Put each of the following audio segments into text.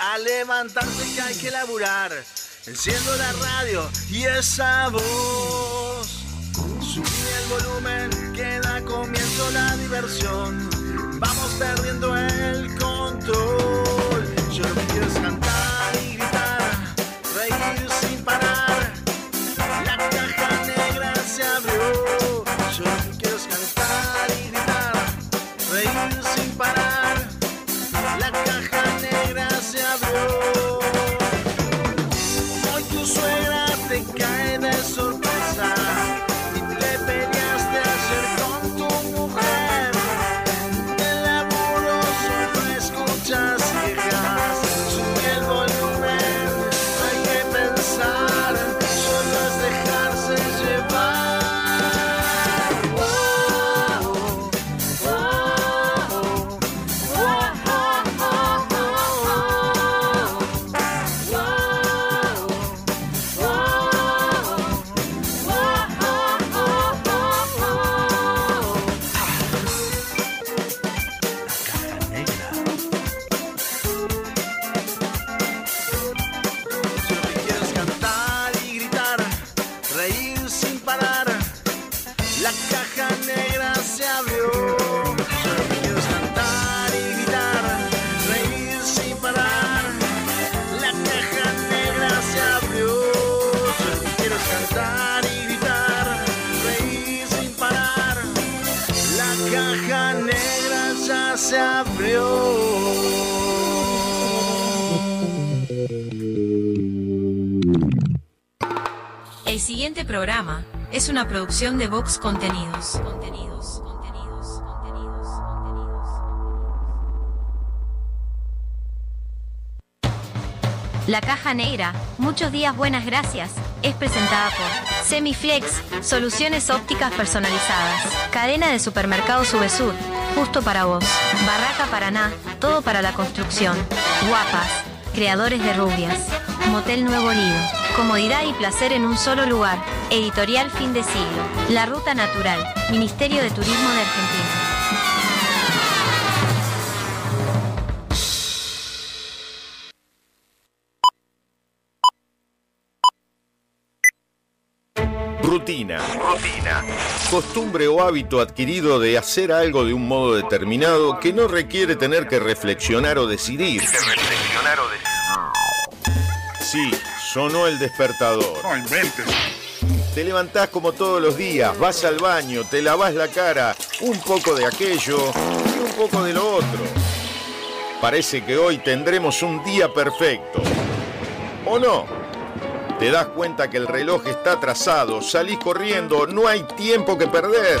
a levantarse que hay que laburar. Enciendo la radio y esa voz. Subí el volumen que da comienzo la diversión. Vamos perdiendo el control. Yo lo siguiente programa es una producción de Vox Contenidos. Contenidos. La Caja Negra, muchos días buenas gracias, es presentada por Semiflex, soluciones ópticas personalizadas, cadena de supermercados Subesur, justo para vos, Barraca Paraná, todo para la construcción, Guapas, creadores de rubias, Motel Nuevo Lido, comodidad y placer en un solo lugar, editorial fin de siglo, La Ruta Natural, Ministerio de Turismo de Argentina. Rutina. Rutina. Costumbre o hábito adquirido de hacer algo de un modo determinado que no requiere tener que reflexionar o decidir. reflexionar o decidir. Sí, sonó el despertador. No inventes. Te levantás como todos los días, vas al baño, te lavas la cara, un poco de aquello y un poco de lo otro. Parece que hoy tendremos un día perfecto. ¿O no? Te das cuenta que el reloj está atrasado, salís corriendo, no hay tiempo que perder.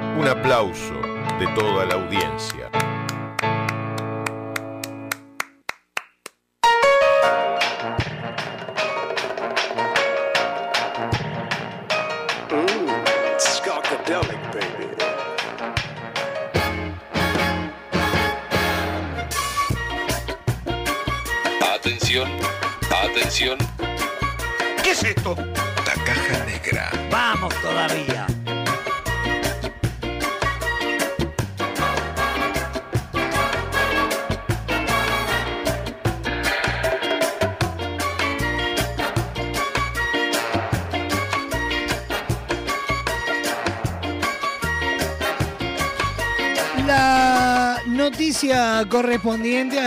un aplauso de toda la audiencia.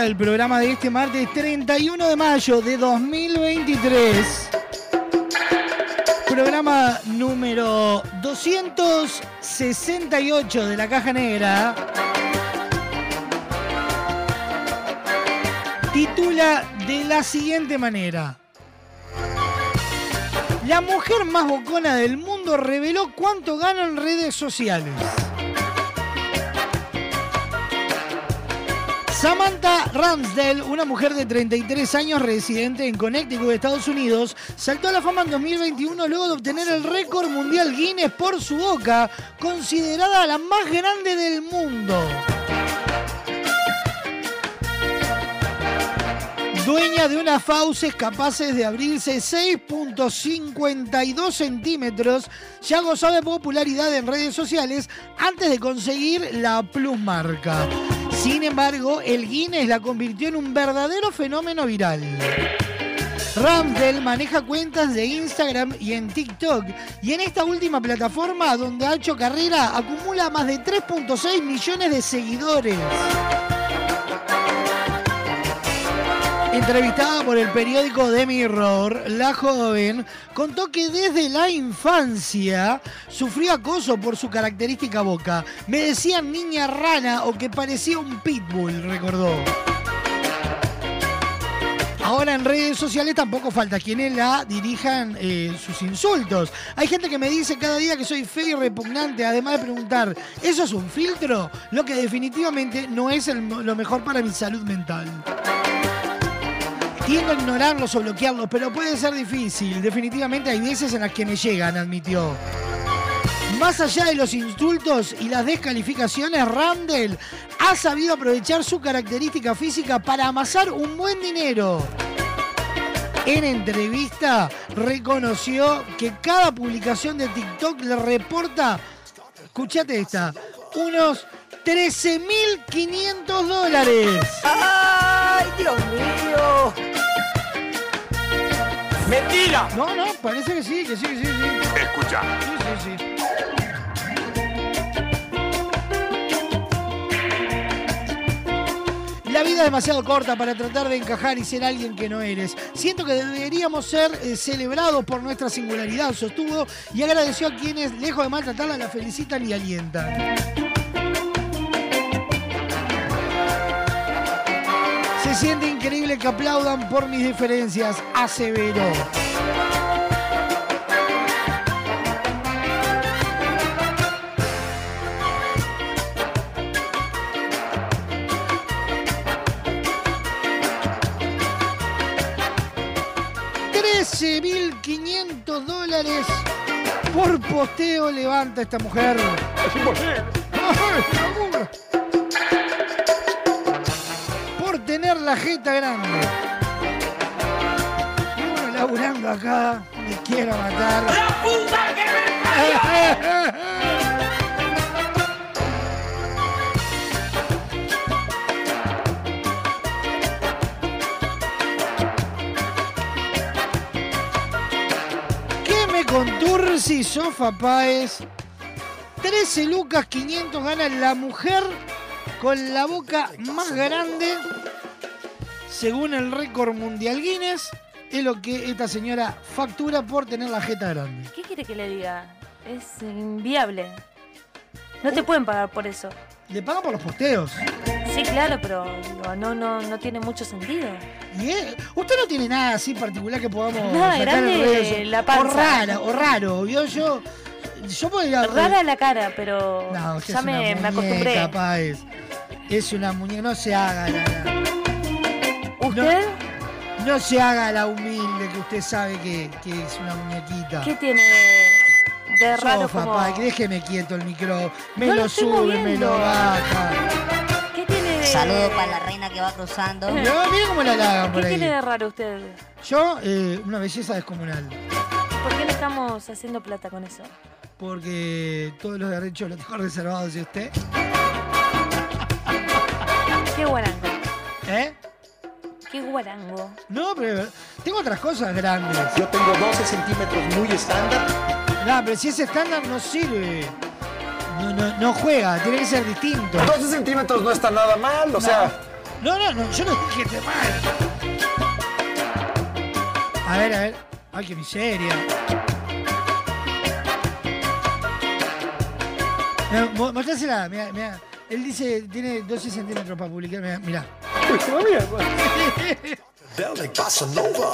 Al programa de este martes 31 de mayo de 2023. Programa número 268 de la Caja Negra. Titula de la siguiente manera. La mujer más bocona del mundo reveló cuánto gana en redes sociales. Samantha Ramsdell, una mujer de 33 años residente en Connecticut, Estados Unidos, saltó a la fama en 2021 luego de obtener el récord mundial Guinness por su boca, considerada la más grande del mundo. Dueña de unas fauces capaces de abrirse 6.52 centímetros, ya gozó de popularidad en redes sociales antes de conseguir la plusmarca. Sin embargo, el Guinness la convirtió en un verdadero fenómeno viral. Ramsdell maneja cuentas de Instagram y en TikTok y en esta última plataforma donde ha hecho carrera acumula más de 3.6 millones de seguidores. Entrevistada por el periódico The Mirror, la joven contó que desde la infancia sufrió acoso por su característica boca. Me decían niña rana o que parecía un pitbull, recordó. Ahora en redes sociales tampoco falta quienes la dirijan eh, sus insultos. Hay gente que me dice cada día que soy feo y repugnante, además de preguntar, ¿eso es un filtro? Lo que definitivamente no es lo mejor para mi salud mental. Tiendo a ignorarlos o bloquearlos, pero puede ser difícil. Definitivamente hay veces en las que me llegan, admitió. Más allá de los insultos y las descalificaciones, Randall ha sabido aprovechar su característica física para amasar un buen dinero. En entrevista reconoció que cada publicación de TikTok le reporta, escúchate esta, unos 13.500 dólares. ¡Ay, Dios mío! ¡Mentira! No, no, parece que sí, que sí, que sí, sí. Escucha. Sí, sí, sí. La vida es demasiado corta para tratar de encajar y ser alguien que no eres. Siento que deberíamos ser eh, celebrados por nuestra singularidad, sostuvo y agradeció a quienes, lejos de maltratarla, la felicitan y alientan. Se siente increíble que aplaudan por mis diferencias, aseveró. $13.500 dólares por posteo levanta esta mujer. ¡Ay, la la jeta grande. Y uno laburando acá, me quiero matar. ¡La puta que me parió! ¿Qué me contursi Sofa Páez? 13 lucas 500 gana la mujer con la boca más grande, según el récord mundial Guinness, es lo que esta señora factura por tener la jeta grande. ¿Qué quiere que le diga? Es inviable. No te pueden pagar por eso. Le pagan por los posteos. Sí, claro, pero no, no, no, tiene mucho sentido. Y es- usted no tiene nada así particular que podamos Nada sacar grande en redes la O panza. rara, o raro. Yo, yo, yo podría... Rara la cara, pero No, ya es me, una me muñeca, acostumbré. Es una muñeca, no se haga la... ¿Usted? No, no se haga la humilde que usted sabe que, que es una muñequita. ¿Qué tiene de, de raro Sofa, como... Déjeme quieto el micrófono. Me No lo sube, me lo baja. ¿Qué tiene de... Saludos para la reina que va cruzando. No, mire cómo la halagan por ¿Qué ahí. tiene de raro usted? Yo, eh, una belleza descomunal. ¿Por qué le estamos haciendo plata con eso? Porque todos los derechos los tengo reservados de usted. Qué guarango. ¿Eh? Qué guarango. No, pero tengo otras cosas grandes. Yo tengo 12 centímetros muy estándar. No, pero si es estándar no sirve. No, no, no juega, tiene que ser distinto. 12 centímetros no está nada mal, o sea. No, no, no, yo no dije que esté mal. A ver, a ver. Ay, qué miseria. Mostrásela, mira, mira. Él dice, tiene 12 centímetros para publicar, bossa nova.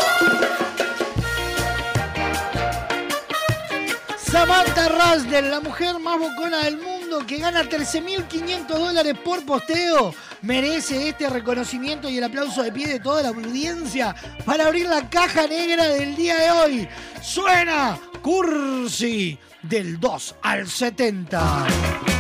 Samantha Rasdel, la mujer más bocona del mundo que gana 13.500 dólares por posteo, merece este reconocimiento y el aplauso de pie de toda la audiencia para abrir la caja negra del día de hoy. Suena Cursi del 2 al 70.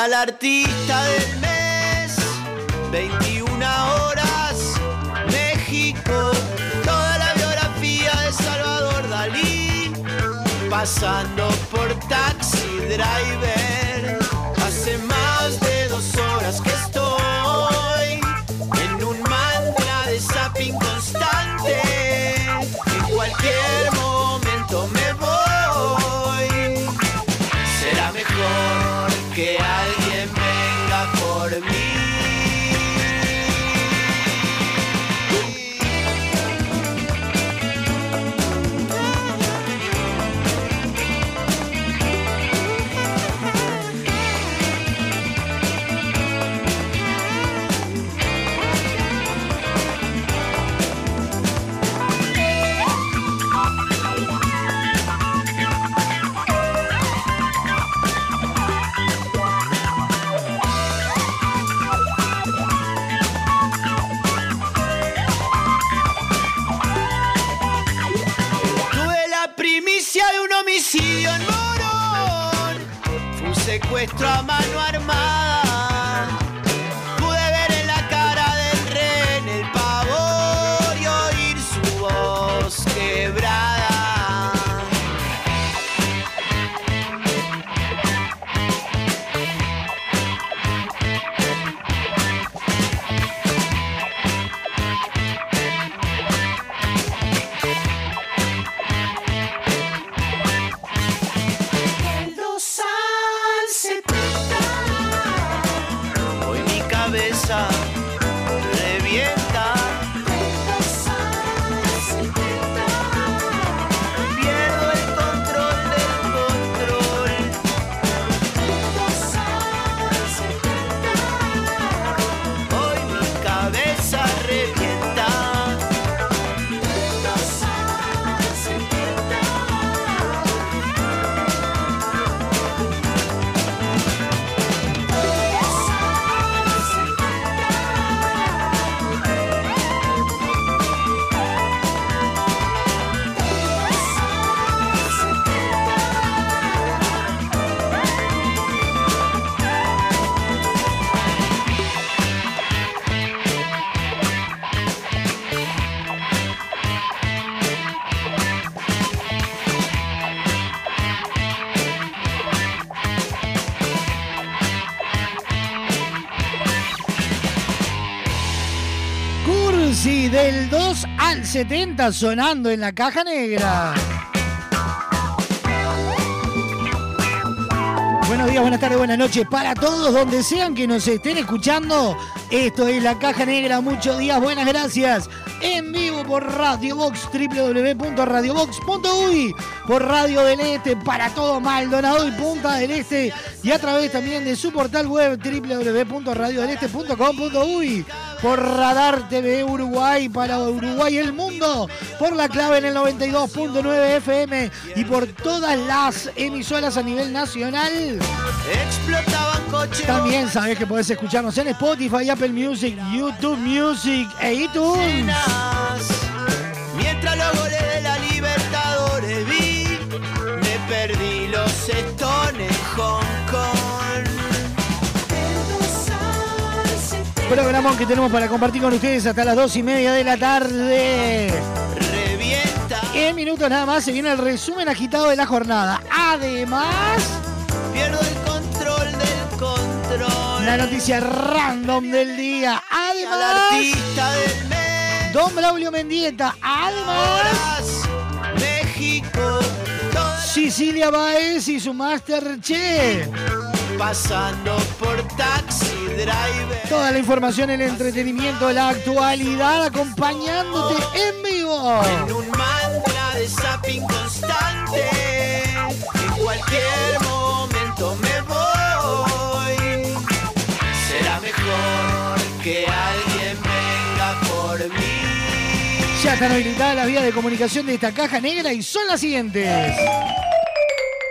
Al artista del mes. 21 horas, México. Toda la biografía de Salvador Dalí. Pasando por taxi driver. Hace más de dos horas que estoy en un mantra de zapping constante. En cualquier secuestro a mano armada. 70 sonando en la caja negra. Buenos días, buenas tardes, buenas noches para todos, donde sean que nos estén escuchando. Esto es La Caja Negra, muchos días, buenas gracias. En vivo por Radio Box, www.radiobox.uy, por Radio del Este, para todo Maldonado y Punta del Este, y a través también de su portal web www.radiodeleste.com.uy, por Radar TV Uruguay, para Uruguay y el mundo, por la clave en el 92.9 FM y por todas las emisoras a nivel nacional. Explotaban coches. También sabes que podés escucharnos en Spotify, Apple Music, YouTube Music e iTunes. Mientras Programón que tenemos para compartir con ustedes hasta las dos y media de la tarde. Revienta. En minutos nada más se viene el resumen agitado de la jornada. Además, Pierdo el control del control. la noticia random del día. Al Además, artista del mes. Don Braulio Mendieta. Además, México. Sicilia Baez y su Masterchef. Pasando por taxi driver. Toda la información, el entretenimiento, la actualidad, acompañándote en vivo. En un mantra de zapping constante. En cualquier momento me voy. Será mejor que alguien venga por mí. Ya están habilitadas las vías de comunicación de esta caja negra y son las siguientes.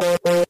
Ella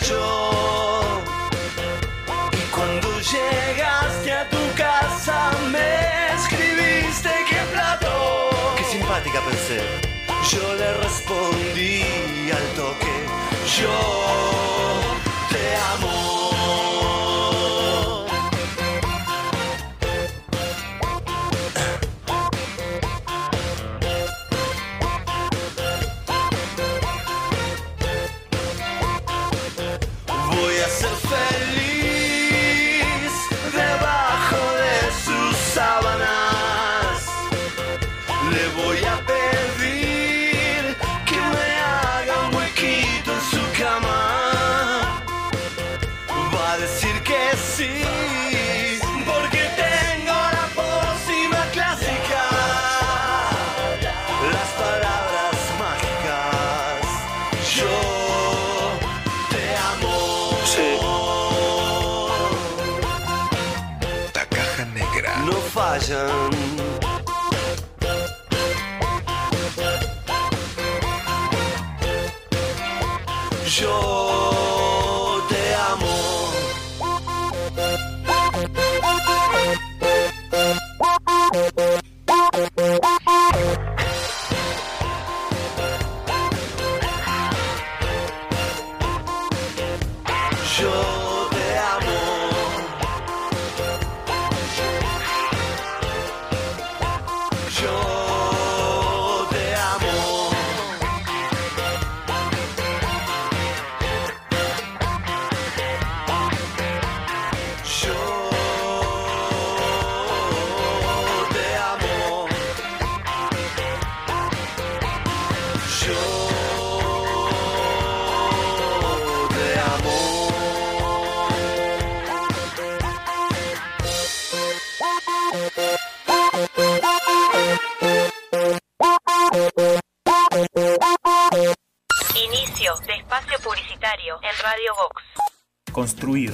borracho. Y cuando llegaste a tu casa me escribiste que plato. Qué simpática pensé. Yo le respondí al toque. Yo te amo.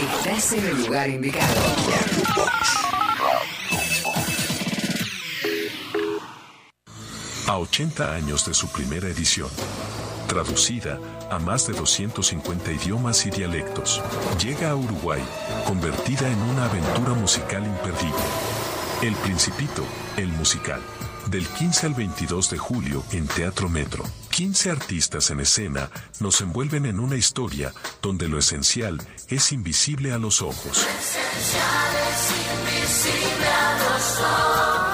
estás en el lugar indicado. A 80 años de su primera edición, traducida a más de 250 idiomas y dialectos, llega a Uruguay, convertida en una aventura musical imperdible. El Principito, el musical. Del 15 al 22 de julio en Teatro Metro. 15 artistas en escena nos envuelven en una historia donde lo esencial es invisible a los ojos. invisible a los ojos.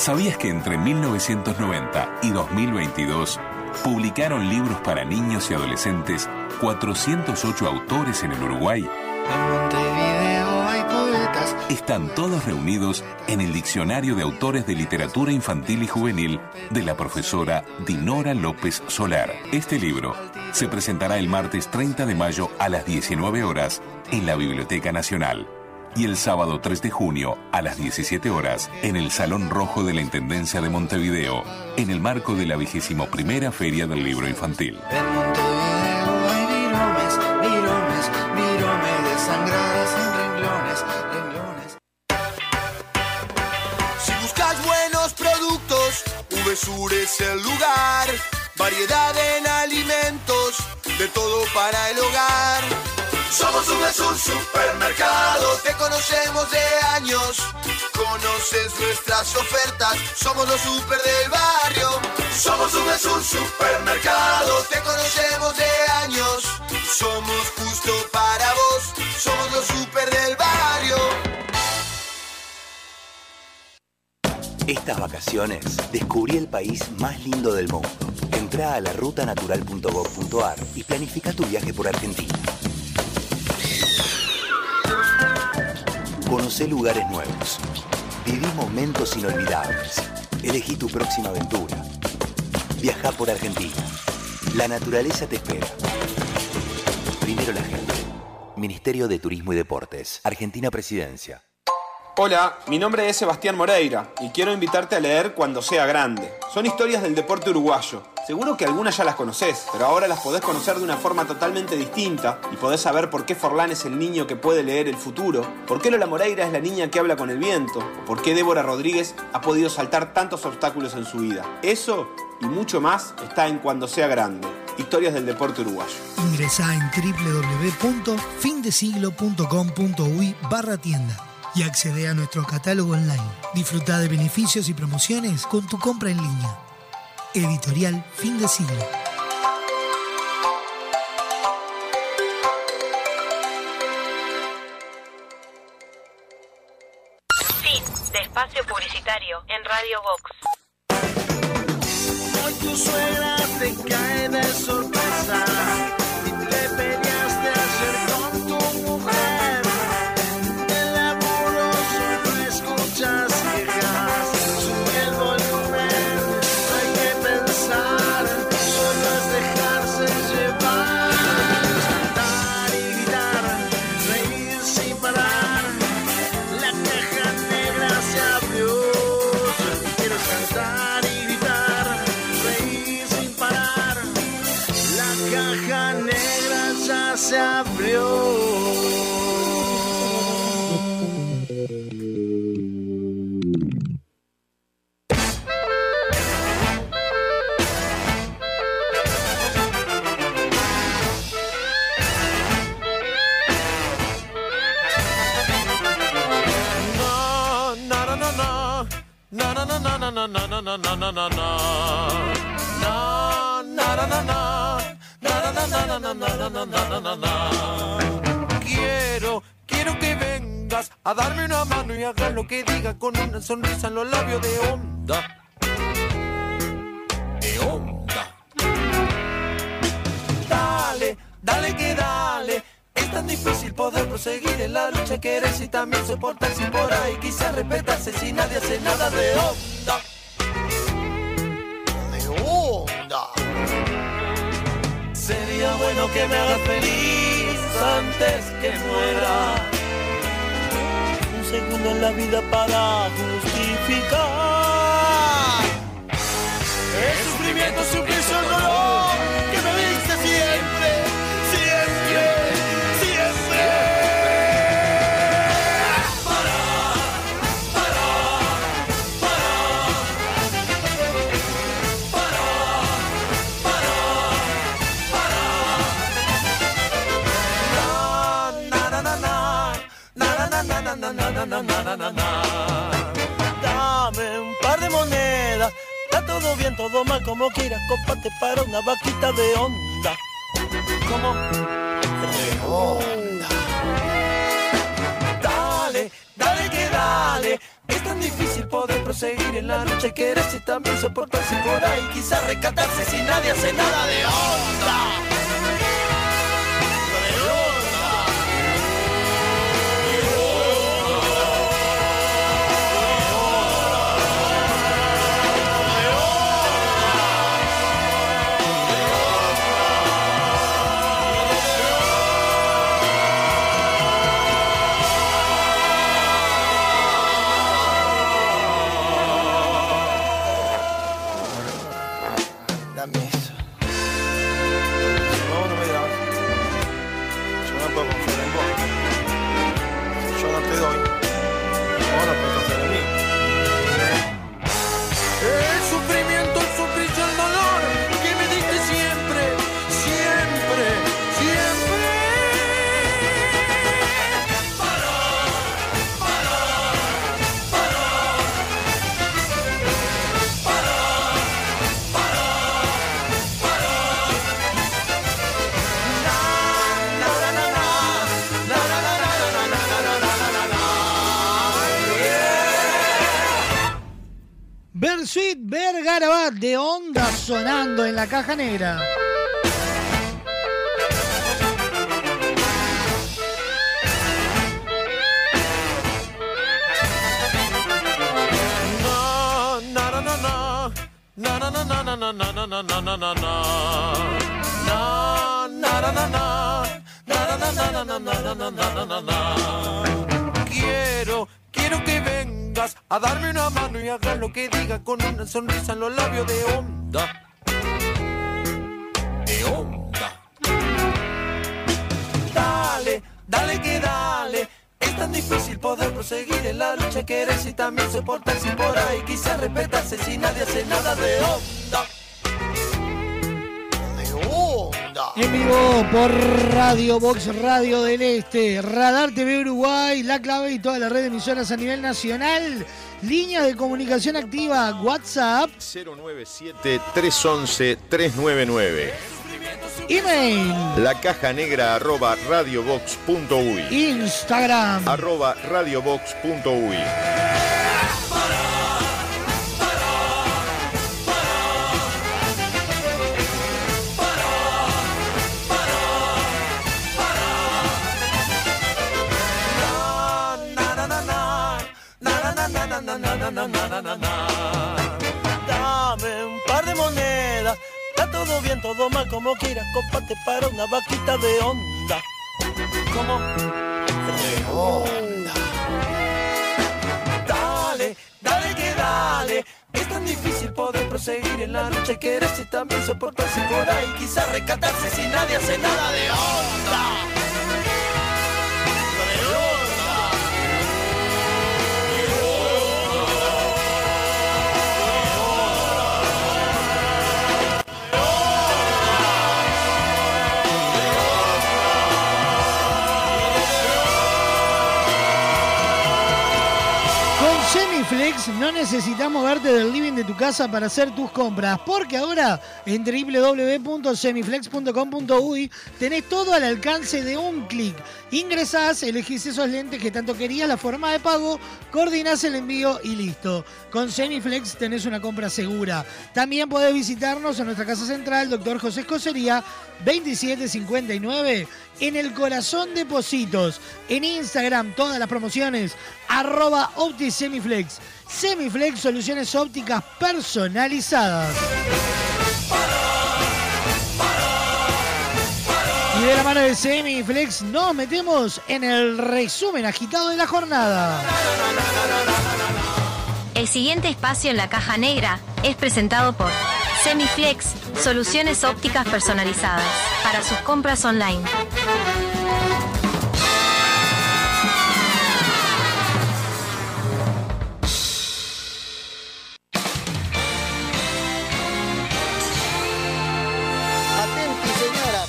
¿Sabías que entre 1990 y 2022 publicaron libros para niños y adolescentes 408 autores en el Uruguay? Están todos reunidos en el Diccionario de Autores de Literatura Infantil y Juvenil de la profesora Dinora López Solar. Este libro se presentará el martes 30 de mayo a las 19 horas en la Biblioteca Nacional y el sábado 3 de junio a las 17 horas en el Salón Rojo de la Intendencia de Montevideo, en el marco de la vigésimo primera Feria del Libro Infantil. Si buscas buenos productos, VSUR es el lugar. Variedad en alimentos, de todo para el hogar. Somos VSUR Supermercado, te conocemos de años. Conoces nuestras ofertas, somos los super del barrio. Somos VSUR Supermercado, te conocemos de años. Somos justo para vos, somos los super del barrio. Estas vacaciones descubrí el país más lindo del mundo. Entra a la rutanatural.gov.ar y planifica tu viaje por Argentina. Conoce lugares nuevos. Viví momentos inolvidables. Elegí tu próxima aventura. Viaja por Argentina. La naturaleza te espera. Primero la gente. Ministerio de Turismo y Deportes. Argentina Presidencia. Hola, mi nombre es Sebastián Moreira y quiero invitarte a leer Cuando sea grande. Son historias del deporte uruguayo. Seguro que algunas ya las conoces, pero ahora las podés conocer de una forma totalmente distinta y podés saber por qué Forlán es el niño que puede leer el futuro, por qué Lola Moreira es la niña que habla con el viento, o por qué Débora Rodríguez ha podido saltar tantos obstáculos en su vida. Eso y mucho más está en Cuando sea grande. Historias del deporte uruguayo. Ingresá en www.findesiglo.com.uy barra tienda y accede a nuestro catálogo online. Disfruta de beneficios y promociones con tu compra en línea. Editorial Fin de Siglo. Fin de espacio publicitario en Radio Vox. Hoy tu suegra te cae de sorpresa Quiero, quiero que vengas a darme una mano y hagas lo que diga con una sonrisa en los labios de onda. De onda. Dale, dale que dale. Es tan difícil poder proseguir en la lucha que eres y también soportarse por ahí. Quizás respetarse si nadie hace nada de onda. Sería bueno que me hagas feliz antes que muera. Un segundo en la vida para justificar. El sufrimiento, suplicio, el dolor Dame un par de monedas, está todo bien, todo mal, como quieras, comparte para una vaquita de onda. ¿Cómo? De onda. Dale, dale que dale, es tan difícil poder proseguir en la lucha y también soportarse por ahí. Quizás rescatarse si nadie hace nada de onda. Na, na, na, na. Quiero, quiero que vengas a darme una mano y hagas lo que diga con una sonrisa en los labios de onda. Proseguir en la lucha, quererse y también soportarse por ahí. Quizás respetarse si nadie hace nada de onda. En vivo por Radio Box Radio del Este, Radar TV Uruguay, La Clave y toda la red de emisoras a nivel nacional. Línea de comunicación activa, WhatsApp, 097-311-399. Email, La caja negra arroba radiobox.uy. Instagram. Arroba radiobox.uy. Dame un par de monedas, está todo bien, todo mal como quieras, comparte para una vaquita de onda. ¿Cómo? De onda. Dale, dale que dale. Es tan difícil poder proseguir en la lucha y quererse y también soportarse por ahí. Quizás rescatarse si nadie hace nada de onda. Semiflex no necesitas moverte del living de tu casa para hacer tus compras, porque ahora en www.semiflex.com.uy tenés todo al alcance de un clic. Ingresás, elegís esos lentes que tanto querías, la forma de pago, coordinás el envío y listo. Con Semiflex tenés una compra segura. También podés visitarnos en nuestra casa central, Dr. José Escocería, 2759, en el corazón de Positos. En Instagram, todas las promociones, arroba OptiSemiflex. Semiflex, soluciones ópticas personalizadas. Y de la mano de Semiflex nos metemos en el resumen agitado de la jornada. El siguiente espacio en la caja negra es presentado por Semiflex, soluciones ópticas personalizadas para sus compras online.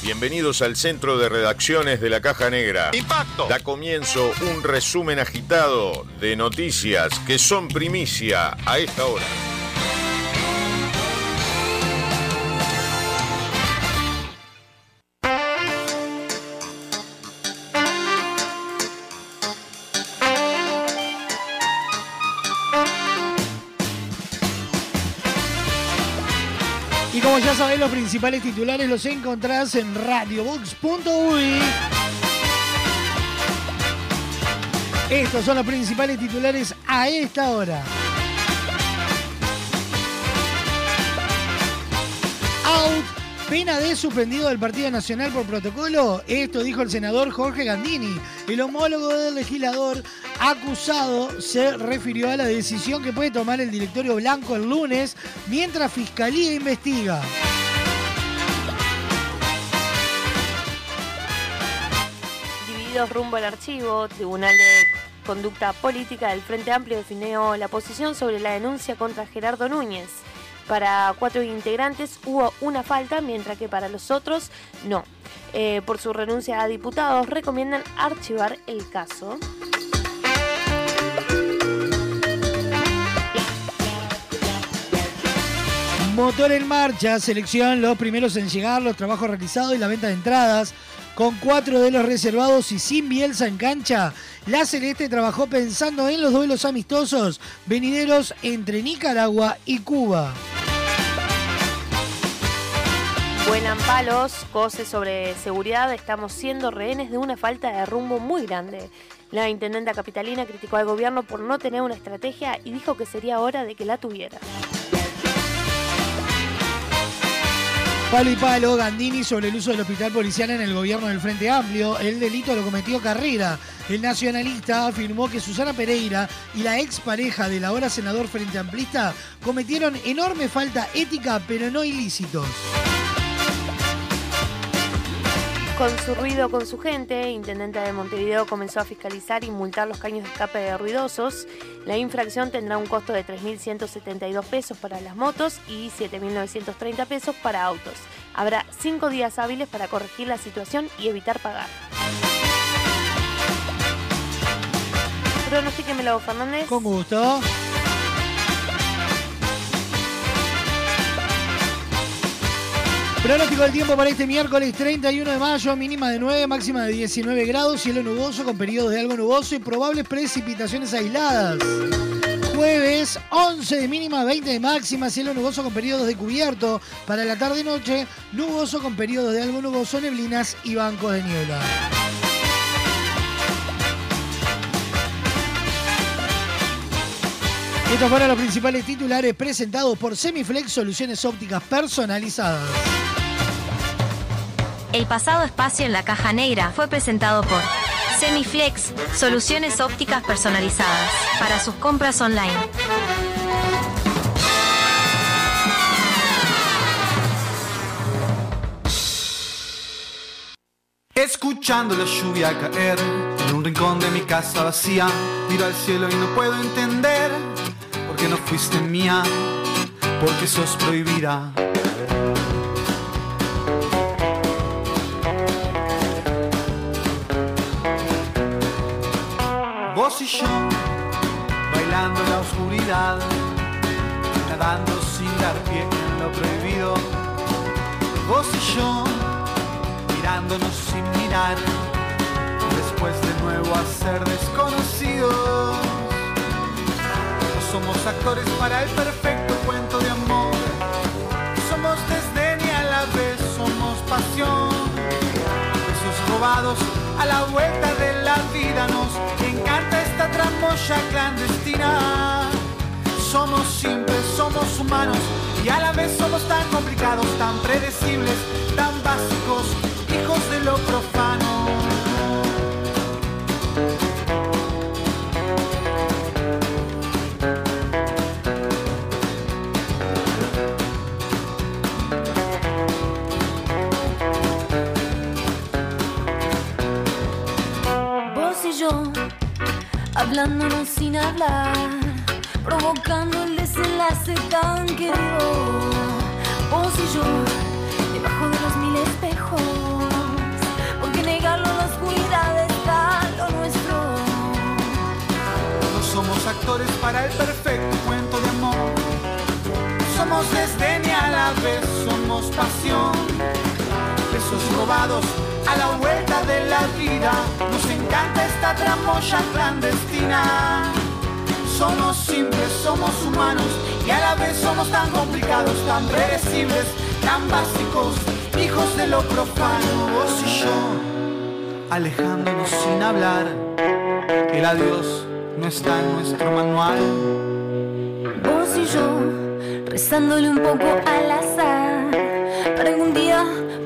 Bienvenidos al centro de redacciones de la Caja Negra. Impacto. Da comienzo un resumen agitado de noticias que son primicia a esta hora. Como ya sabés, los principales titulares los encontrás en radiobox.uy. Estos son los principales titulares a esta hora. Pena de suspendido del Partido Nacional por protocolo. Esto dijo el senador Jorge Gandini. El homólogo del legislador acusado se refirió a la decisión que puede tomar el directorio blanco el lunes mientras Fiscalía investiga. Divididos rumbo al archivo, Tribunal de Conducta Política del Frente Amplio definió la posición sobre la denuncia contra Gerardo Núñez. Para cuatro integrantes hubo una falta, mientras que para los otros no. Eh, por su renuncia a diputados, recomiendan archivar el caso. Motor en marcha, selección, los primeros en llegar, los trabajos realizados y la venta de entradas. Con cuatro de los reservados y sin Bielsa en cancha, la Celeste trabajó pensando en los duelos amistosos venideros entre Nicaragua y Cuba. Buenan palos, cose sobre seguridad, estamos siendo rehenes de una falta de rumbo muy grande. La intendenta capitalina criticó al gobierno por no tener una estrategia y dijo que sería hora de que la tuviera. Palo y palo, Gandini sobre el uso del hospital policial en el gobierno del Frente Amplio. El delito lo cometió Carrera. El nacionalista afirmó que Susana Pereira y la expareja del ahora senador Frente Amplista cometieron enorme falta ética, pero no ilícitos. Con su ruido con su gente, Intendenta de Montevideo comenzó a fiscalizar y multar los caños de escape de ruidosos. La infracción tendrá un costo de 3.172 pesos para las motos y 7.930 pesos para autos. Habrá cinco días hábiles para corregir la situación y evitar pagar. Pronostíquemelo, Fernández. Con gusto. Pronóstico del tiempo para este miércoles 31 de mayo, mínima de 9, máxima de 19 grados, cielo nuboso con periodos de algo nuboso y probables precipitaciones aisladas. Jueves 11 de mínima, 20 de máxima, cielo nuboso con periodos de cubierto. Para la tarde noche, nuboso con periodos de algo nuboso, neblinas y bancos de niebla. Estos fueron los principales titulares presentados por Semiflex Soluciones Ópticas Personalizadas. El pasado espacio en la caja negra fue presentado por Semiflex, soluciones ópticas personalizadas para sus compras online. Escuchando la lluvia caer en un rincón de mi casa vacía, miro al cielo y no puedo entender por qué no fuiste mía, porque sos prohibida. Vos y yo, bailando en la oscuridad, nadando sin dar pie en lo prohibido. Vos y yo, mirándonos sin mirar, después de nuevo a ser desconocidos. Somos actores para el perfecto cuento de amor, somos desdén y a la vez somos pasión. Besos robados a la vuelta de la vida nos encanta esta tramoya clandestina. Somos simples, somos humanos y a la vez somos tan complicados, tan predecibles, tan básicos, hijos de lo profano. Hablándonos sin hablar, provocando el desenlace tan querido. Vos y yo, debajo de los mil espejos, porque negarlo la oscuridad está lo nuestro. No somos actores para el perfecto cuento de amor. Somos desdén y a la vez somos pasión. Besos robados a la vuelta de la vida. Nos encanta esta tramoya clandestina. Somos simples, somos humanos y a la vez somos tan complicados, tan predecibles, tan básicos, hijos de lo profano. Vos y yo, alejándonos sin hablar, el adiós no está en nuestro manual. Vos y yo, rezándole un poco al azar,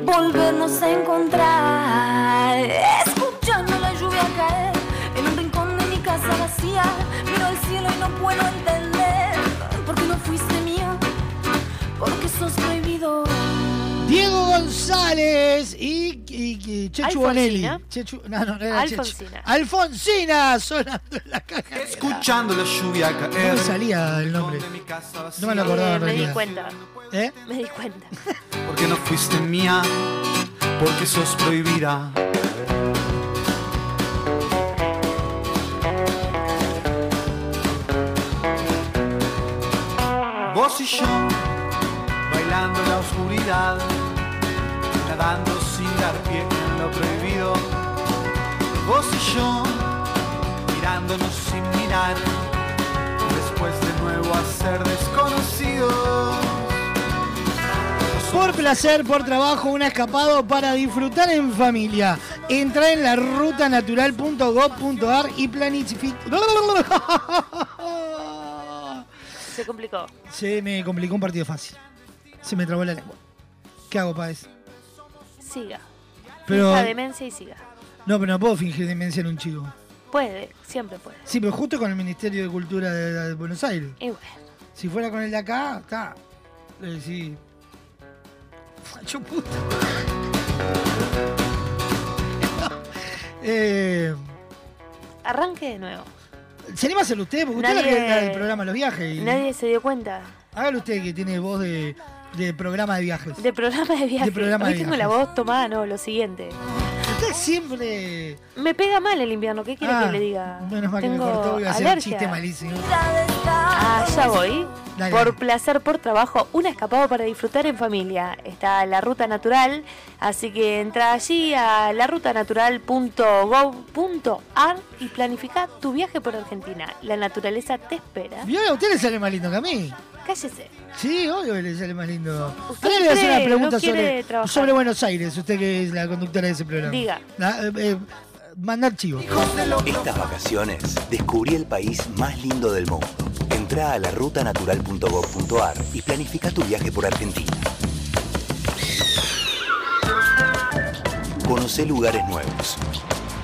volvernos a encontrar. Escuchando la lluvia caer en un rincón de mi casa vacía, miro al cielo y no puedo entender por qué no fuiste mía, porque sos prohibido. Diego González y, y- y Chechu Bonelli. Chechu, no, no, no era Chechu. Alfonsina. Alfonsina sonando en la caja. Escuchando la lluvia No caer. me salía el nombre. No me lo acordaba me di cuenta. ¿Eh? Me di cuenta. Porque no fuiste mía, porque sos prohibida. Vos y yo, bailando en la oscuridad, nadando sin dar pie en lo prohibido. Vos y yo, mirándonos sin mirar, después de nuevo a ser desconocidos. Por placer, por trabajo, un escapado para disfrutar en familia. Entra en la rutanatural.gov.ar y planifica. Se complicó. Se me complicó un partido fácil. Se me trabó la lengua. ¿Qué hago, Páez? Siga. Pero- Finja demencia y siga. No, pero no puedo fingir demencia en un chico. Puede, siempre puede. Sí, pero justo con el Ministerio de Cultura de, de Buenos Aires. Y bueno, Si fuera con el de acá, está. Eh, sí. Puta. eh, arranque de nuevo. ¿Se anima a hacerlo usted? Porque usted es la que del programa Los Viajes. Y Nadie se dio cuenta. Hágalo usted que tiene voz de, de programa de viajes. De programa de viaje. De programa Hoy de tengo la viajes. voz tomada, no, lo siguiente. Siempre. Me pega mal el invierno, ¿qué quiere Ah, que le diga? Menos mal que me Tengo cortó, voy a hacer un chiste malísimo. Ah, ya voy. Dale, por dale. placer, por trabajo, un escapado para disfrutar en familia. Está la ruta natural, así que entra allí a larutanatural.gov.ar y planifica tu viaje por Argentina. La naturaleza te espera. ¿Vio? A usted le sale más lindo que a mí. Cállese. Sí, obvio que le sale más lindo. Usted Ahora le voy a hacer una pregunta no sobre, Buenos Aires, usted que es la conductora de ese programa. Diga. La- eh, eh, mandar chivo. Estas vacaciones descubrí el país más lindo del mundo. Entra a la rutanatural.gov.ar y planifica tu viaje por Argentina. Conoce lugares nuevos.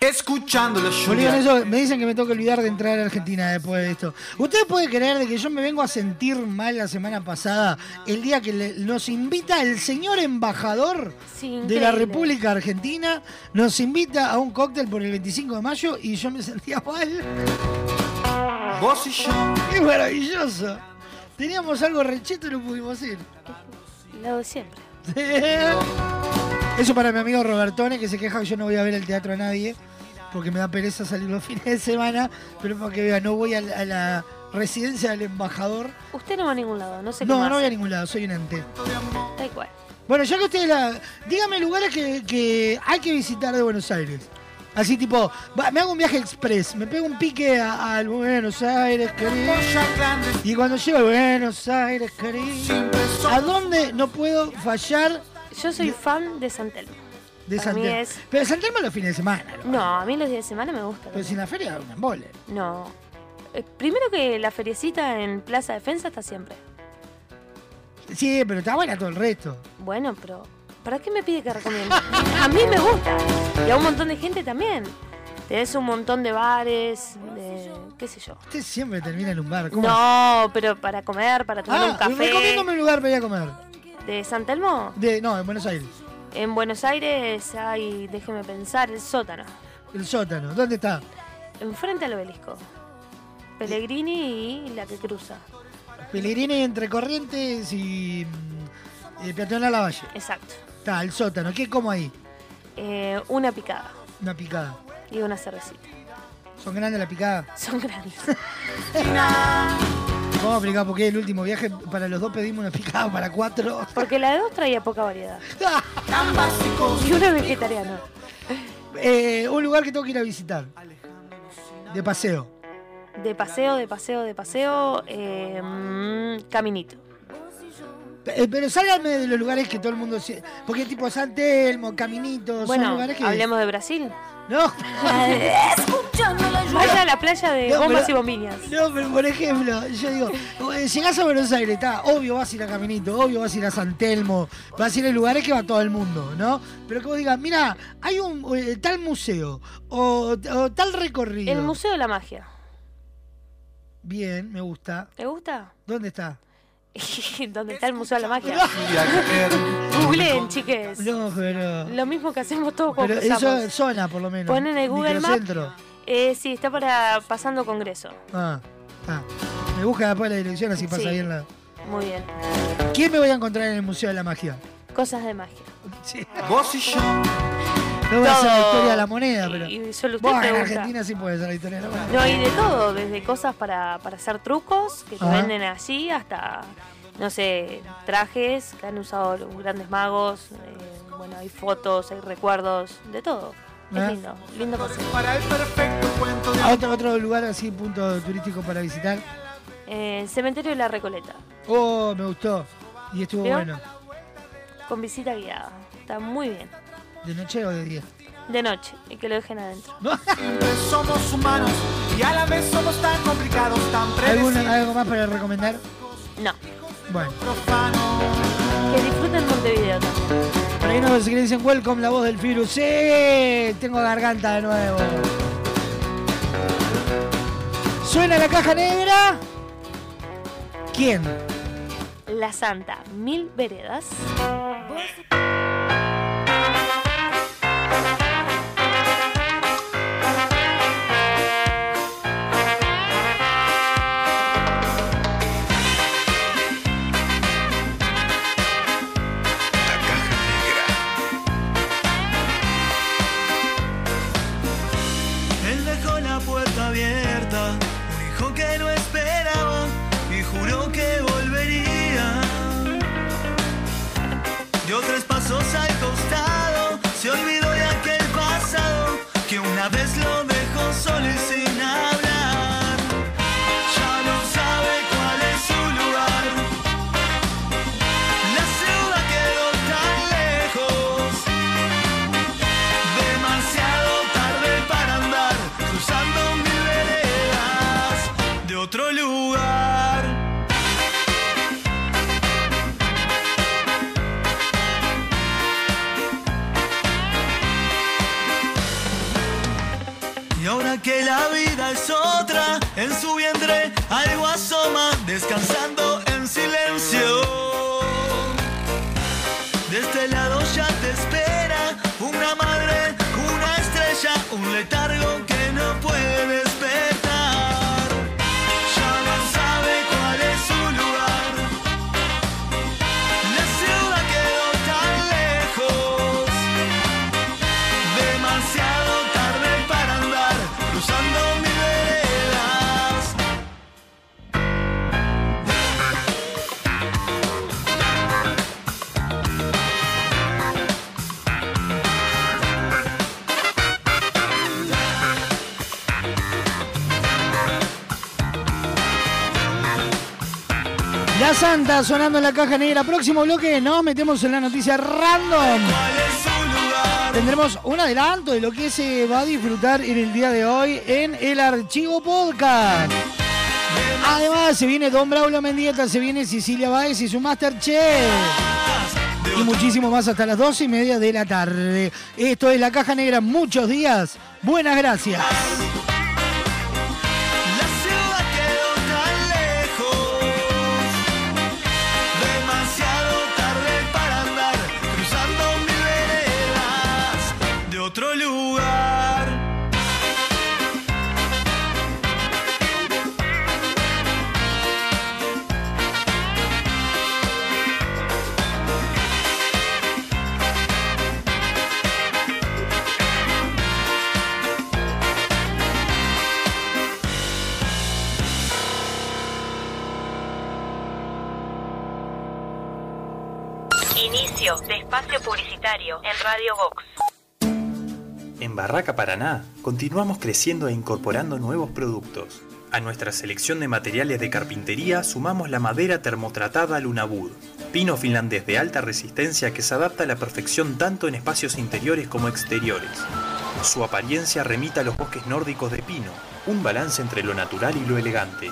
Escuchando la lluvia. eso me dicen que me tengo que olvidar de entrar a Argentina después de esto. ¿Usted puede creer de que yo me vengo a sentir mal la semana pasada, el día que le- nos invita el señor embajador Sí, de la. República Argentina, nos invita a un cóctel por el 25 de mayo y yo me sentía mal? Vos y yo. ¡Qué maravilloso! Teníamos algo recheto y no pudimos ir. Lo de siempre. Eso para mi amigo Robertone, que se queja que yo no voy a ver el teatro a nadie, porque me da pereza salir los fines de semana, pero para que vea, no voy a la, a la residencia del embajador. Usted no va a ningún lado, no sé qué No, más no voy a ningún lado, soy un ente. Tal cual. Bueno, ya que usted la... Dígame lugares que, que hay que visitar de Buenos Aires. Así tipo, va, me hago un viaje express, me pego un pique a- al Buenos Aires, querido. Y cuando llego a Buenos Aires, querido, ¿a dónde no puedo fallar Yo soy fan de San Telmo. de Para San mí Telmo? es- Pero San Telmo los fines de semana. ¿no? No, a mí los días de semana me gustan. Pero sin la feria, un embole. No. Eh, primero que la feriecita en Plaza Defensa está siempre. Sí, pero está buena todo el resto. Bueno, pero ¿para qué me pide que recomiende? a mí me gusta. Y a un montón de gente también. Tenés un montón de bares, de qué sé yo. Usted siempre termina en un bar. ¿cómo No, pero para comer, para tomar un Ah, café. recomiéndome un lugar para ir a comer. ¿De San Telmo? De, no, en Buenos Aires. En Buenos Aires hay, déjeme pensar, el sótano. El sótano. ¿Dónde está? Enfrente al obelisco. Pellegrini y la que cruza. Pellegrini entre Corrientes y mm, eh, Peatonal Lavalle. Exacto. Está, el sótano. ¿Qué como ahí? Eh, una picada Una picada. y una cervecita. ¿Son grandes la picada? Son grandes. Vamos a explicar por qué el último viaje para los dos pedimos una picada para cuatro. Porque la de dos traía poca variedad. Tan básicos. Y uno es vegetariano. Eh, un lugar que tengo que ir a visitar. De paseo. De paseo, de paseo, de paseo, eh, mm, caminito. Eh, pero sálganme de los lugares que todo el mundo... Porque tipo San Telmo, Caminito, son Bueno, lugares que... hablemos de Brasil. No. Vaya a la playa de No, bombas pero- y bombiñas. No, pero por ejemplo, yo digo, eh, llegás a Buenos Aires, está, obvio vas a ir a Caminito, obvio vas a ir a San Telmo, vas a ir a lugares que va todo el mundo, ¿no? Pero que vos digas, mira, hay un eh, tal museo o, o tal recorrido. El Museo de la Magia. Bien, me gusta. ¿Te gusta? ¿Dónde está? ¿Dónde está el Museo de la Magia? Googleen, chiques. No, pero... Lo mismo que hacemos todos cuando Pero eso cruzamos. es zona, por lo menos. Ponen el Google Maps. Eh, sí, está para pasando Congreso. Ah, ah. Me busca después la dirección así pasa Sí. bien la... Muy bien. ¿Quién me voy a encontrar en el Museo de la Magia? Cosas de magia. Vos y yo. No voy a hacer la Todo. historia de la moneda, pero... Y solo usted Vos en pregunta. Argentina sí puede ser la historia de la moneda. No, hay de todo, desde cosas para, para hacer trucos que te Ajá. venden allí hasta, no sé, trajes que han usado los grandes magos. eh, bueno, hay fotos, hay recuerdos, de todo. Es Ah. lindo, lindo paseo. Para el perfecto cuento de... otro, otro lugar así, punto turístico para visitar. Eh, el cementerio de la Recoleta, Oh, me gustó. Y estuvo ¿Vio? bueno. con visita guiada. Está muy bien. ¿De noche o de día? De noche, y que lo dejen adentro. Siempre somos humanos y a la vez somos tan complicados, tan ¿Alguna- predecibles. ¿Algo más para recomendar? No. Bueno. Que disfruten Montevideo también. Por ahí nos que dicen welcome la voz del virus. ¡Sí! Tengo garganta de nuevo. ¿Suena la caja negra? ¿Quién? La Santa, Mil Veredas. Él descansar. La Santa sonando en la caja negra. Próximo bloque nos metemos en la noticia random. Tendremos un adelanto de lo que se va a disfrutar en el día de hoy en el archivo podcast. Además, se viene Don Braulio Mendieta, se viene Cecilia Báez y su Masterchef. Y muchísimo más hasta las dos y media de la tarde. Esto es la caja negra. Muchos días. Buenas gracias. Publicitario en Radio Vox. En Barraca Paraná continuamos creciendo e incorporando nuevos productos. A nuestra selección de materiales de carpintería sumamos la madera termotratada Lunabud, pino finlandés de alta resistencia que se adapta a la perfección tanto en espacios interiores como exteriores. Su apariencia remita a los bosques nórdicos de pino, un balance entre lo natural y lo elegante.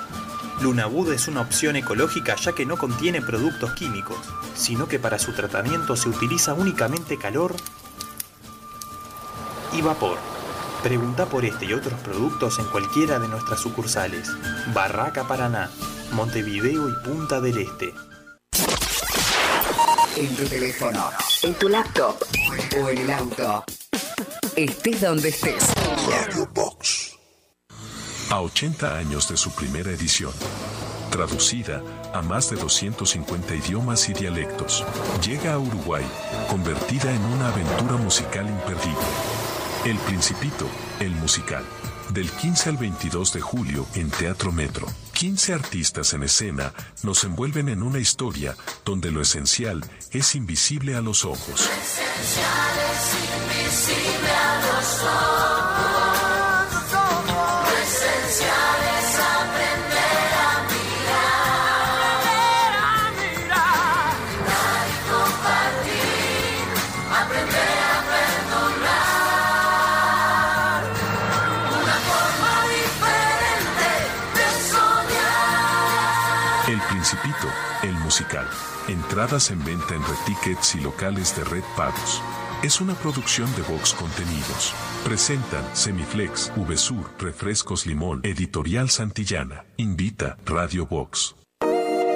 Lunabud es una opción ecológica ya que no contiene productos químicos, sino que para su tratamiento se utiliza únicamente calor y vapor. Pregunta por este y otros productos en cualquiera de nuestras sucursales. Barraca Paraná, Montevideo y Punta del Este. En tu teléfono, en tu laptop o en el auto. Estés donde estés. Radio Box. A 80 años de su primera edición, traducida a más de 250 idiomas y dialectos, llega a Uruguay, convertida en una aventura musical imperdible. El Principito, el musical. Del 15 al 22 de julio en Teatro Metro. 15 artistas en escena nos envuelven en una historia donde lo esencial es invisible a los ojos. esencial es invisible a los ojos. El musical. Entradas en venta en Red Tickets y locales de Red Pagos. Es una producción de Vox Contenidos. Presentan Semiflex, VSUR, Refrescos Limón, Editorial Santillana. Invita Radio Vox.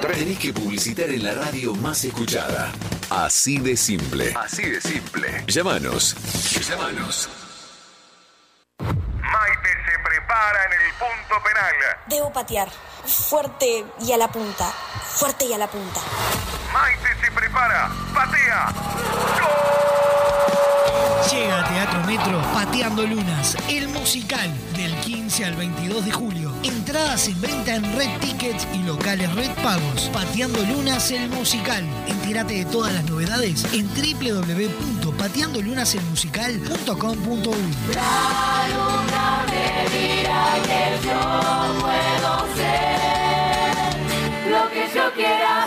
Tenés que publicitar en la radio más escuchada. Así de simple. Así de simple. Llámanos. Llámanos. Maite se prepara en el punto penal. Debo patear. Fuerte y a la punta. Fuerte y a la punta. Maite se prepara. Patea. Llega a Teatro Metro Pateando Lunas, el musical del 15 al 22 de julio. Entradas en venta en Red Tickets y locales Red Pagos. Pateando Lunas, el musical. Entérate de todas las novedades en www.pateandolunaselmusical.com.uy. Que yo quiera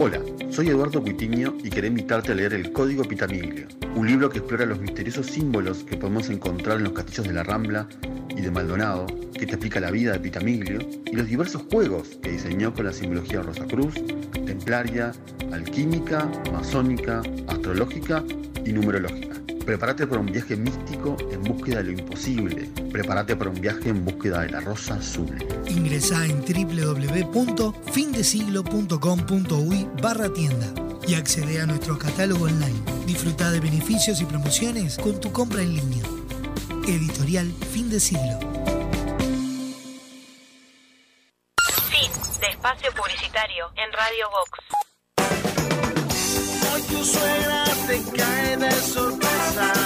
Hola, soy Eduardo Cuitiño y quería invitarte a leer El Código Pitamiglio, un libro que explora los misteriosos símbolos que podemos encontrar en los castillos de la Rambla y de Maldonado, que te explica la vida de Pitamiglio y los diversos juegos que diseñó con la simbología Rosacruz, Templaria, alquímica, masónica, astrológica y numerológica. Prepárate para un viaje místico en búsqueda de lo imposible. Prepárate para un viaje en búsqueda de la rosa azul. Ingresá en www.findesiglo.com.uy barra tienda y accede a nuestro catálogo online. Disfruta de beneficios y promociones con tu compra en línea. Editorial Fin de Siglo. Fin de espacio publicitario en Radio Vox. Hoy tu suegra te cae de sorpresa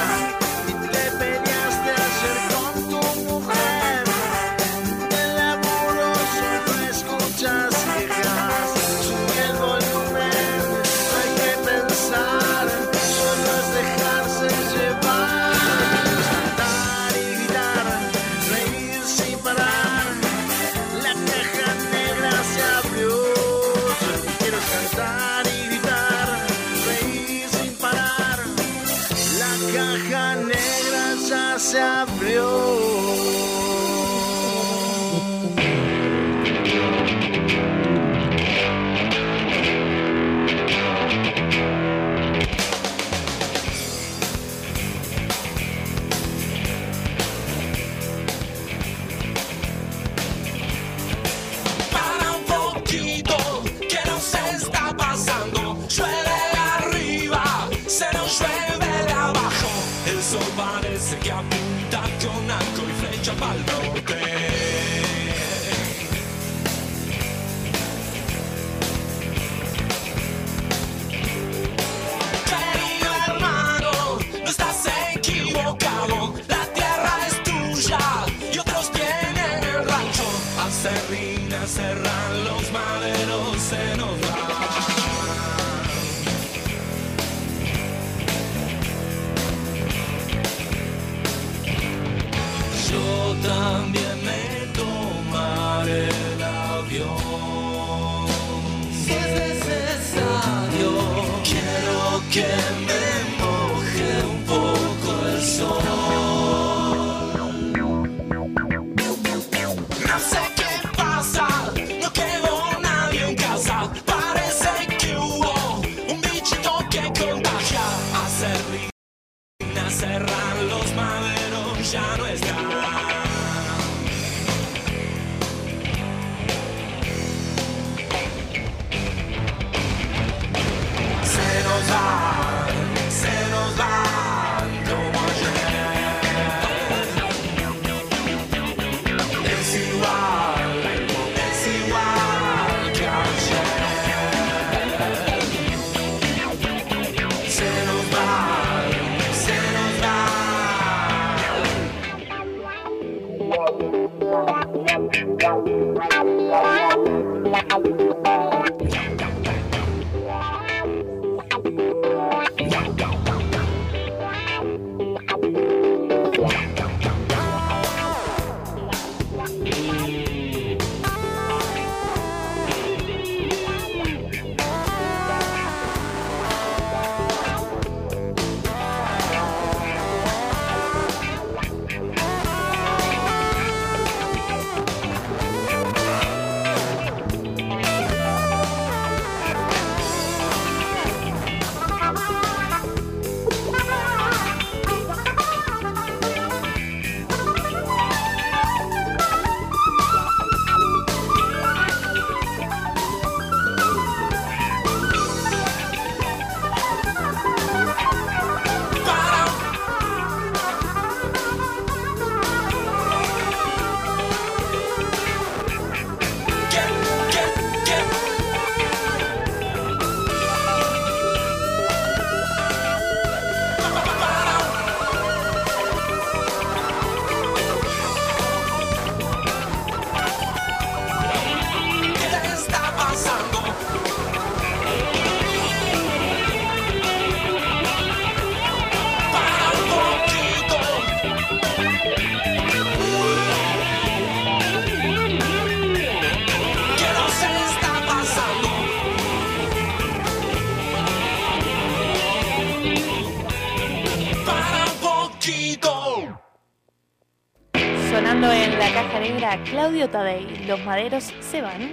Los maderos se van.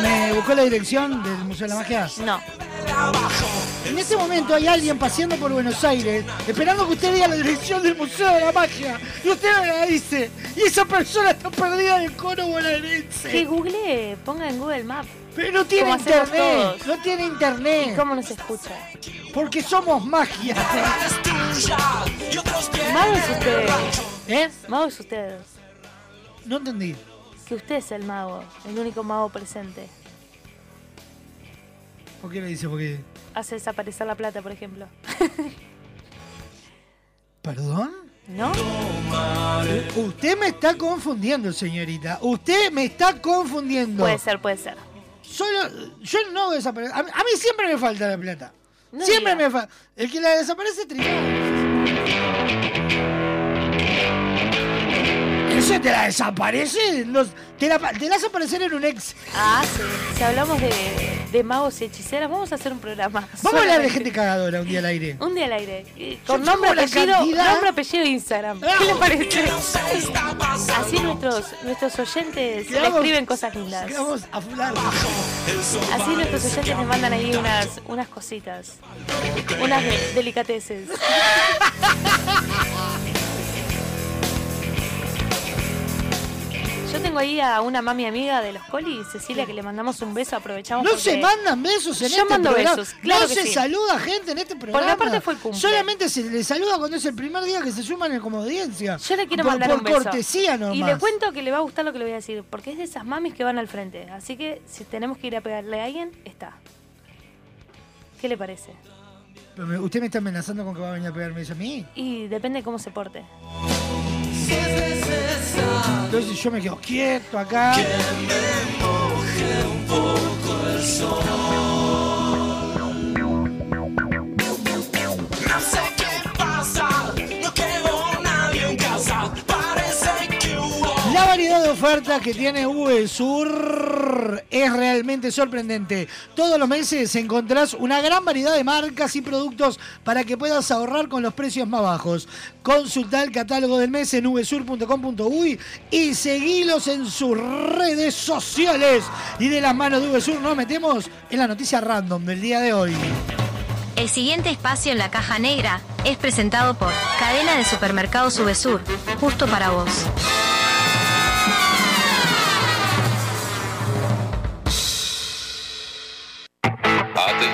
¿Me buscó la dirección del Museo de la Magia? No. En este momento hay alguien paseando por Buenos Aires esperando que usted diga la dirección del Museo de la Magia. Y usted me la dice. Y esa persona está perdida en el cono bonaerense. Que google, ponga en Google Maps. Pero no tiene internet. No tiene internet. ¿Y cómo nos escucha? Porque somos magia. Magos ustedes. ¿Eh? Magos ustedes. No entendí. Que usted es el mago, el único mago presente. ¿Por qué le dice? Porque. Hace desaparecer la plata, por ejemplo. ¿Perdón? ¿No? Usted me está confundiendo, señorita. Usted me está confundiendo. Puede ser, puede ser. Solo, yo no desaparezco. A, mí- a mí siempre me falta la plata. No siempre diga. me falta. El que la desaparece triunfa. ¿Eso te la desaparece? Te, la, te la en un ex. Ah, sí. Si hablamos de, de magos y hechiceras, vamos a hacer un programa. Vamos a hablar de gente cagadora un día al aire. Un día al aire. Yo Con nombre, apellido, cantidad- Ah. nombre, apellido e Instagram. ¿Qué le parece? Así nuestros, nuestros oyentes le escriben cosas lindas. Quedamos a fular. Así nuestros oyentes les mandan ahí unas, unas cositas. Unas de- delicateces. Yo tengo ahí a una mami amiga de los colis, Cecilia, que le mandamos un beso, aprovechamos. No porque- se mandan besos en Yo este mando programa. besos, claro no que se sí. saluda gente en este programa. aparte fue el cumple. Solamente se le saluda cuando es el primer día que se suman como audiencia. Yo le quiero por, mandar por un beso. cortesía nomás. Y le cuento que le va a gustar lo que le voy a decir, porque es de esas mamis que van al frente. Así que si tenemos que ir a pegarle a alguien, está. ¿Qué le parece? Pero me- ¿Usted me está amenazando con que va a venir a pegarme eso a mí? Y depende cómo se porte. Entonces yo me quedo quieto acá. No sé qué variedad de ofertas que tiene V Sur es realmente sorprendente. Todos los meses encontrás una gran variedad de marcas y productos para que puedas ahorrar con los precios más bajos. Consulta el catálogo del mes en vsur.com.uy y seguilos en sus redes sociales. Y de las manos de V Sur nos metemos en la noticia random del día de hoy. El siguiente espacio en la caja negra es presentado por Cadena de Supermercados Subesur, justo para vos.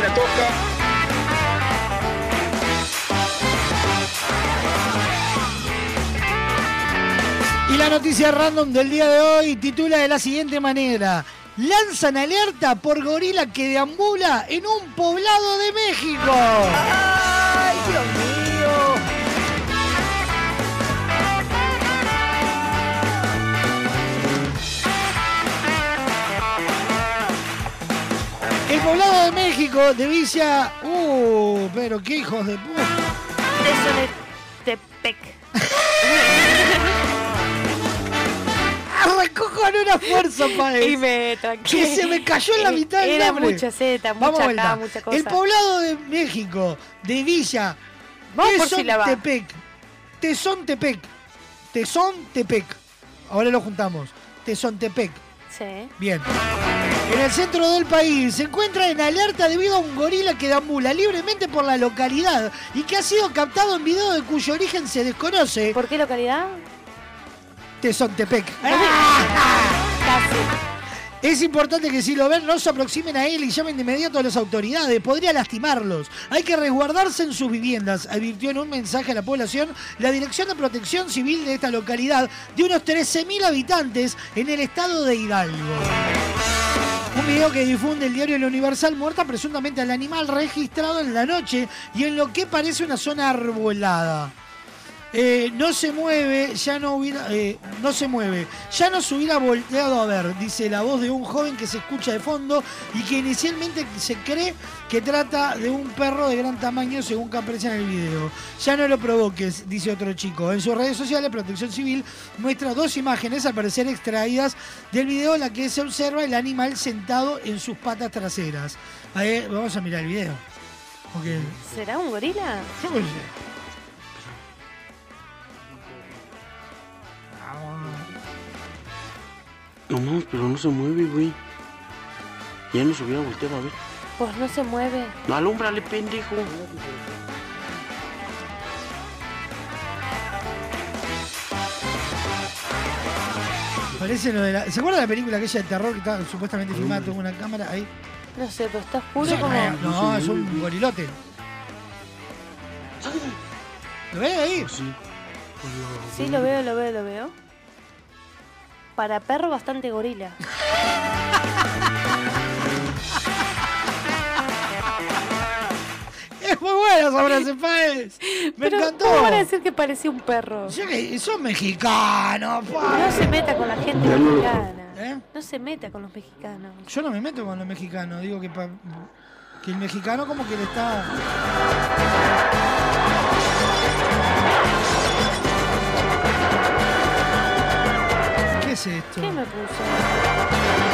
La toca. Y la noticia random del día de hoy titula de la siguiente manera. Lanzan alerta por gorila que deambula en un poblado de México. ¡Ay, Dios poblado de México de Villa... Uh, pero qué hijos de puta. Tepec. Arrancó con una fuerza, padre. Y me tranquilo. Que se me cayó en la mitad del Era nombre. mucha Z, Vamos mucha acá, vuelta. mucha cosa. El poblado de México, de Villa, Vamos por sílaba. Tezontepec. Tezontepec. Tezontepec. Ahora lo juntamos. Tezontepec. Sí. Bien. En el centro del país se encuentra en alerta debido a un gorila que deambula libremente por la localidad y que ha sido captado en video de cuyo origen se desconoce. ¿Por qué localidad? Tezontepec. Es importante que si lo ven no se aproximen a él y llamen de inmediato a las autoridades. Podría lastimarlos. Hay que resguardarse en sus viviendas, advirtió en un mensaje a la población la Dirección de Protección Civil de esta localidad de unos 13.000 habitantes en el estado de Hidalgo. Que difunde el diario El Universal muerta presuntamente al animal registrado en la noche y en lo que parece una zona arbolada. Eh, no se mueve, ya no hubiera. eh, no se mueve. Ya nos hubiera volteado a ver, dice la voz de un joven que se escucha de fondo y que inicialmente se cree que trata de un perro de gran tamaño según que aparece en el video. Ya no lo provoques, dice otro chico. En sus redes sociales, Protección Civil muestra dos imágenes al parecer extraídas del video en la que se observa el animal sentado en sus patas traseras. Ahí, vamos a mirar el video. ¿Será un gorila? yo No mames, pero no se mueve, güey. Ya nos hubiera volteado a ver. Pues no se mueve. No, alúmbrale, pendejo. Parece lo de la. ¿Se acuerda de la película aquella de terror que estaba supuestamente filmada con una cámara ahí? No sé, pero está oscuro No, como. no, es un gorilote. ¿Lo ves ahí? Sí, lo veo, lo veo, lo veo. Para perro, bastante gorila. Es muy buena esa frase, Páez. Me Pero, encantó. ¿Cómo van a decir que parecía un perro? Que son mexicanos, No se meta con la gente mexicana. ¿Eh? No se meta con los mexicanos. Yo no me meto con los mexicanos, digo que, pa- que el mexicano como que le está... es esto? ¿Qué me puso?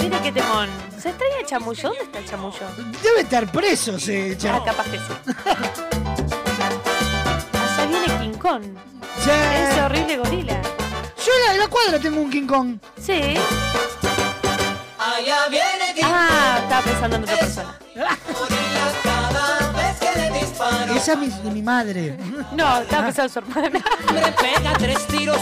Mire qué temón. ¿Se extraña el chamullo? ¿Dónde está el chamullo? Debe estar preso ese Ah, chaval. capaz que sí. Allá viene King Kong. Sí. Ese horrible gorila. Yo en la, en la cuadra tengo un King Kong. Sí. Ah, estaba pensando en otra persona. Esa es mi, de mi madre. No, estaba pensando en su hermana. Me pega tres tiros,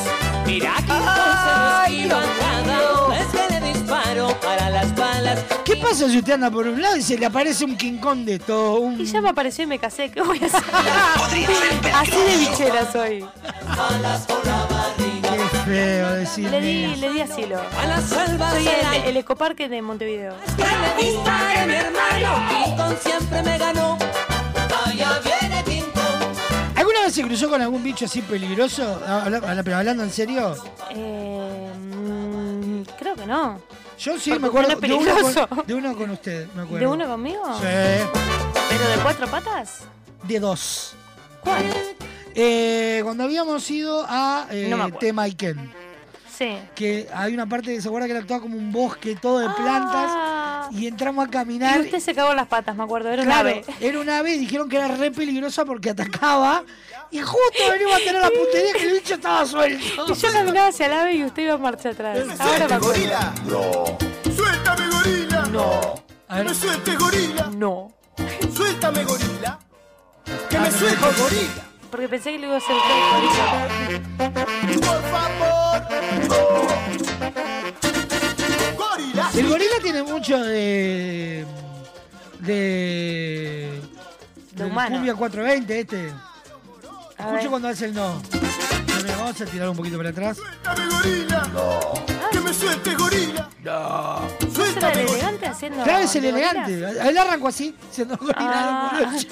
mira que entonces cada vez que le disparo para las balas. ¿Qué pasa si usted anda por un lado y se le aparece un King Kong de todo? Un... Y ya me apareció y me casé. ¿Qué voy a hacer? Así de bichera soy. Qué feo decir. Le di, le di asilo. A la salva Soy el, el ecoparque de Montevideo. Que le mi hermano, King Kong siempre me ganó. Se cruzó con algún bicho así peligroso? Habla- Pero hablando en serio. Eh, mm, creo que no. Yo sí Porque me acuerdo de uno, con, de uno con usted, me acuerdo. ¿De uno conmigo? Sí. ¿Pero de cuatro patas? De dos. ¿Cuál? Eh, cuando habíamos ido a eh, No. Temaiken, Sí. que hay una parte que se acuerda que era todo como un bosque, todo de plantas, Ah. Y entramos a Y caminar. usted se cagó en las patas, me acuerdo. Era un Claro, ave. era un ave y dijeron que era re peligrosa porque atacaba. Y justo venimos a tener la puntería que el bicho estaba suelto. Y yo caminaba hacia el ave y usted iba a marcha atrás. Ahora me acuerdo. No. ¡Suéltame, gorila! No. A ver. ¡Me sueltes, gorila! No. ¡Suéltame, gorila! ¡Que me sueltes, gorila! Porque pensé que le iba a hacer usted ¡Por favor! ¡No! El gorila tiene mucho de. de. del humano. Cumbia 420, este. A Escucho ver. cuando hace el no. Vamos a tirar un poquito para atrás. ¡Suéltame, gorila! No. ¡Que me sueltes, gorila! No. ¿No será el ¡Suéltame, elegante haciendo.? Claro, es el de elegante. Él arrancó así, siendo gorila. Ah. de.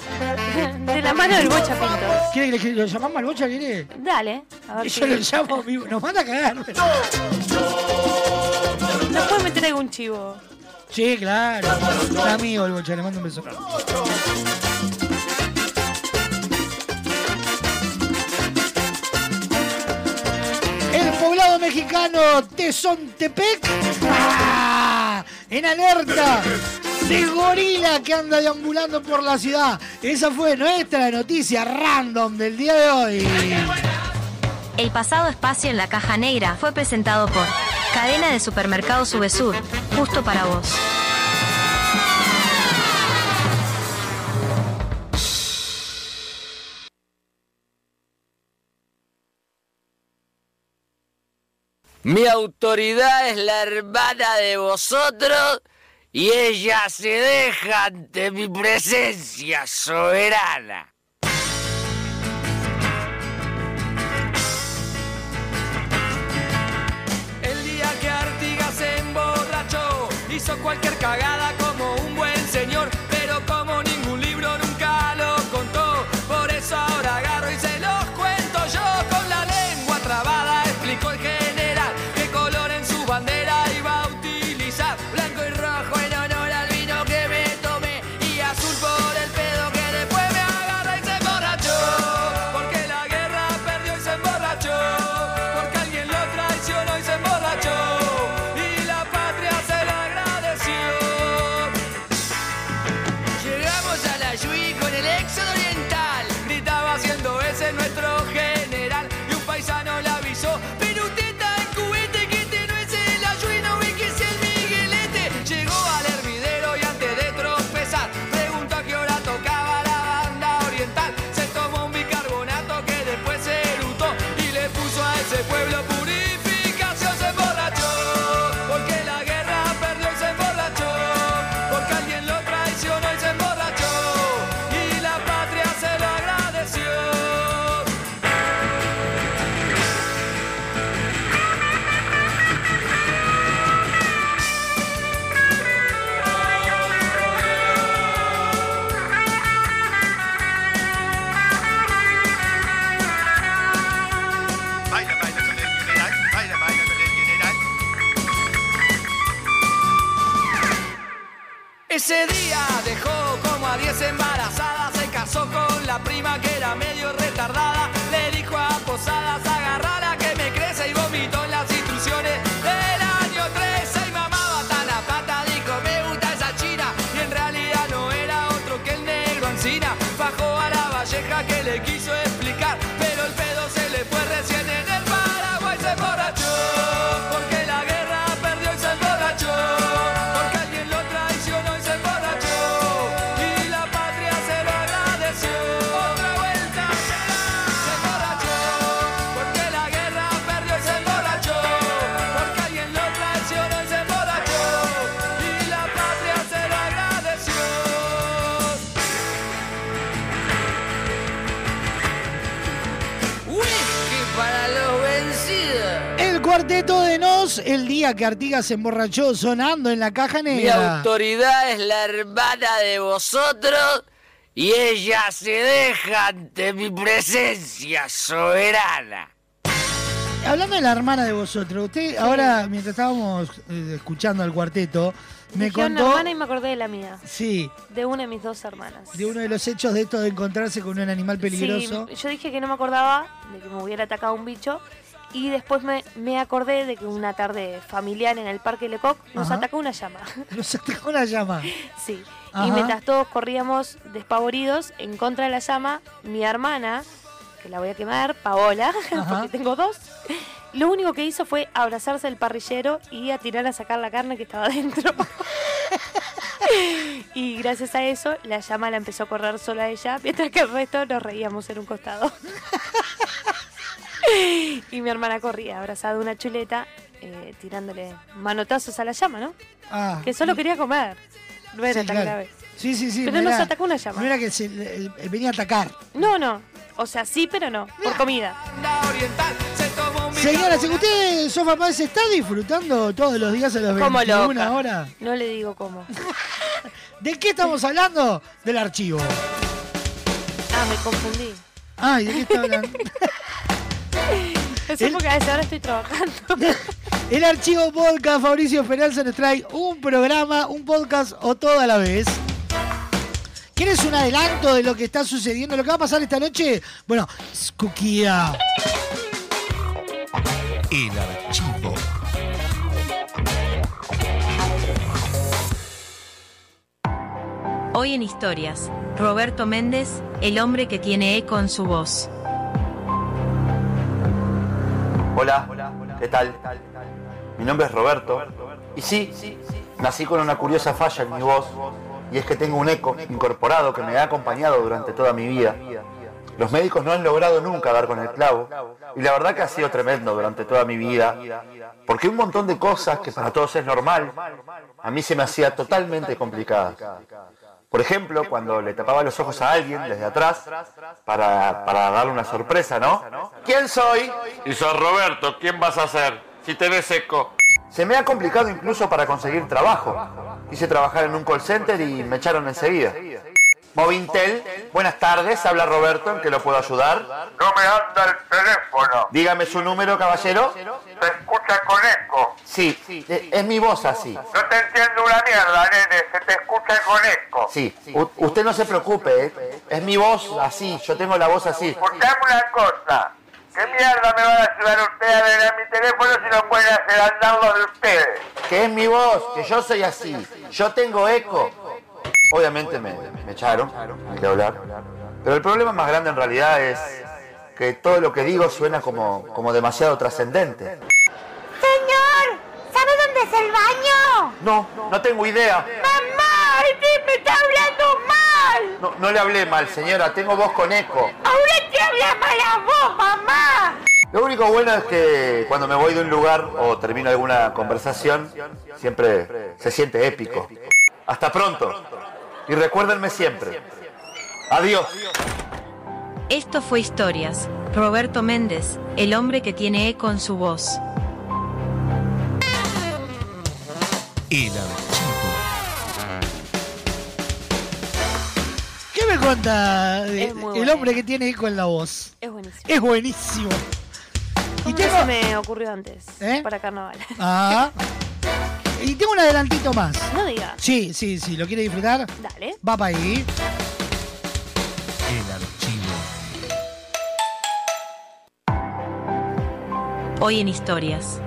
De la mano del bocha pintos. ¿Quiere que le- lo llamamos al bocha, quiere? Dale. A ver yo lo llamo, vivo. nos manda a cagar. ¿Nos puede meter algún chivo? Sí, claro. Un amigo el bocha, le mando un beso. El poblado mexicano Tezontepec ¡ah! en alerta de gorila que anda deambulando por la ciudad. Esa fue nuestra noticia random del día de hoy. El pasado espacio en la caja negra fue presentado por Cadena de Supermercados Subesur, justo para vos. Mi autoridad es la hermana de vosotros y ella se deja ante mi presencia soberana. Hizo cualquier cagada a la día que Artigas se emborrachó sonando en la caja Mi negra. autoridad es la hermana de vosotros y ella se deja ante mi presencia soberana. Hablando de la hermana de vosotros, usted ahora, mientras estábamos eh, escuchando al cuarteto, me Dije una contó hermana y me acordé de la mía. sí, De una de mis dos hermanas. de uno de los hechos de esto de encontrarse con un animal peligroso. Sí, yo dije que no me acordaba de que me hubiera atacado un bicho. Y después me, me acordé de que una tarde familiar en el Parque Lecoq nos Ajá. atacó una llama. Nos atacó una llama. Sí. Ajá. Y mientras todos corríamos despavoridos en contra de la llama, mi hermana, que la voy a quemar, Paola, porque tengo dos, lo único que hizo fue abrazarse al parrillero y a tirar a sacar la carne que estaba dentro. y gracias a eso, la llama la empezó a correr sola ella, mientras que el resto nos reíamos en un costado. Y mi hermana corría abrazada a una chuleta, eh, tirándole manotazos a la llama, ¿no? Ah, que solo quería comer. No era sí, tan claro. grave. Sí, sí, sí. Pero no nos era- atacó una llama. No era que se, venía a atacar. No, no. O sea, sí, pero no. Por comida. Señora, si usted, Sofa Paz, está disfrutando todos los días a las Como 21 loca. horas. No le digo cómo. ¿De qué estamos hablando? Del archivo. Ah, me confundí. Ay, ¿de qué está hablando? Eso porque a veces ahora estoy trabajando. El archivo podcast Fabricio Esperanza nos trae un programa, un podcast o todo a la vez. ¿Quieres un adelanto de lo que está sucediendo, lo que va a pasar esta noche? Bueno, Skukia. El archivo. Hoy en Historias, Roberto Méndez, el hombre que tiene eco en su voz. Hola, ¿qué tal? Mi nombre es Roberto. Y sí, nací con una curiosa falla en mi voz, y es que tengo un eco incorporado que me ha acompañado durante toda mi vida. Los médicos no han logrado nunca dar con el clavo, y la verdad que ha sido tremendo durante toda mi vida, porque un montón de cosas que para todos es normal, a mí se me hacía totalmente complicadas. Por ejemplo, cuando le tapaba los ojos a alguien desde atrás para, para darle una sorpresa, ¿no? ¿Quién soy? Y sos Roberto, ¿quién vas a ser? Si te ves seco. Se me ha complicado incluso para conseguir trabajo. Quise trabajar en un call center y me echaron enseguida. Movintel, buenas tardes, habla Roberto, ¿en qué lo puedo ayudar? No me anda el teléfono. Dígame su número, caballero. Se escucha con eco. Sí, eh, es mi voz así. No te entiendo una mierda, nene. Se te escucha con eco. Sí, U- usted no se preocupe, ¿eh? es mi voz así, yo tengo la voz así. Escuchame una cosa. ¿Qué mierda me van a ayudar ustedes a ver a mi teléfono si no pueden hacer andar los de ustedes? Que es mi voz, que yo soy así, yo tengo eco. Obviamente me, me echaron, hay que hablar. Pero el problema más grande en realidad es que todo lo que digo suena como, como demasiado trascendente. Señor, ¿sabe dónde es el baño? No, no tengo idea. ¡Mamá! ¡El tipo me está hablando mal! No, no le hablé mal, señora, tengo voz con eco. ¡Ahora te habla mal a vos, mamá! Lo único bueno es que cuando me voy de un lugar o termino alguna conversación, siempre se siente épico. Hasta pronto. Y recuérdenme siempre. Adiós. Esto fue Historias. Roberto Méndez, el hombre que tiene eco en su voz. El. ¿Qué me cuenta de- Es muy el bueno. hombre que tiene eco en la voz? Es buenísimo. Es buenísimo. Y tengo, se me ocurrió antes, ¿Eh? para carnaval. ah, y tengo un adelantito más. No digas. Sí, sí, sí, ¿lo quiere disfrutar? Dale. Va para ahí. El archivo. Hoy en Historias.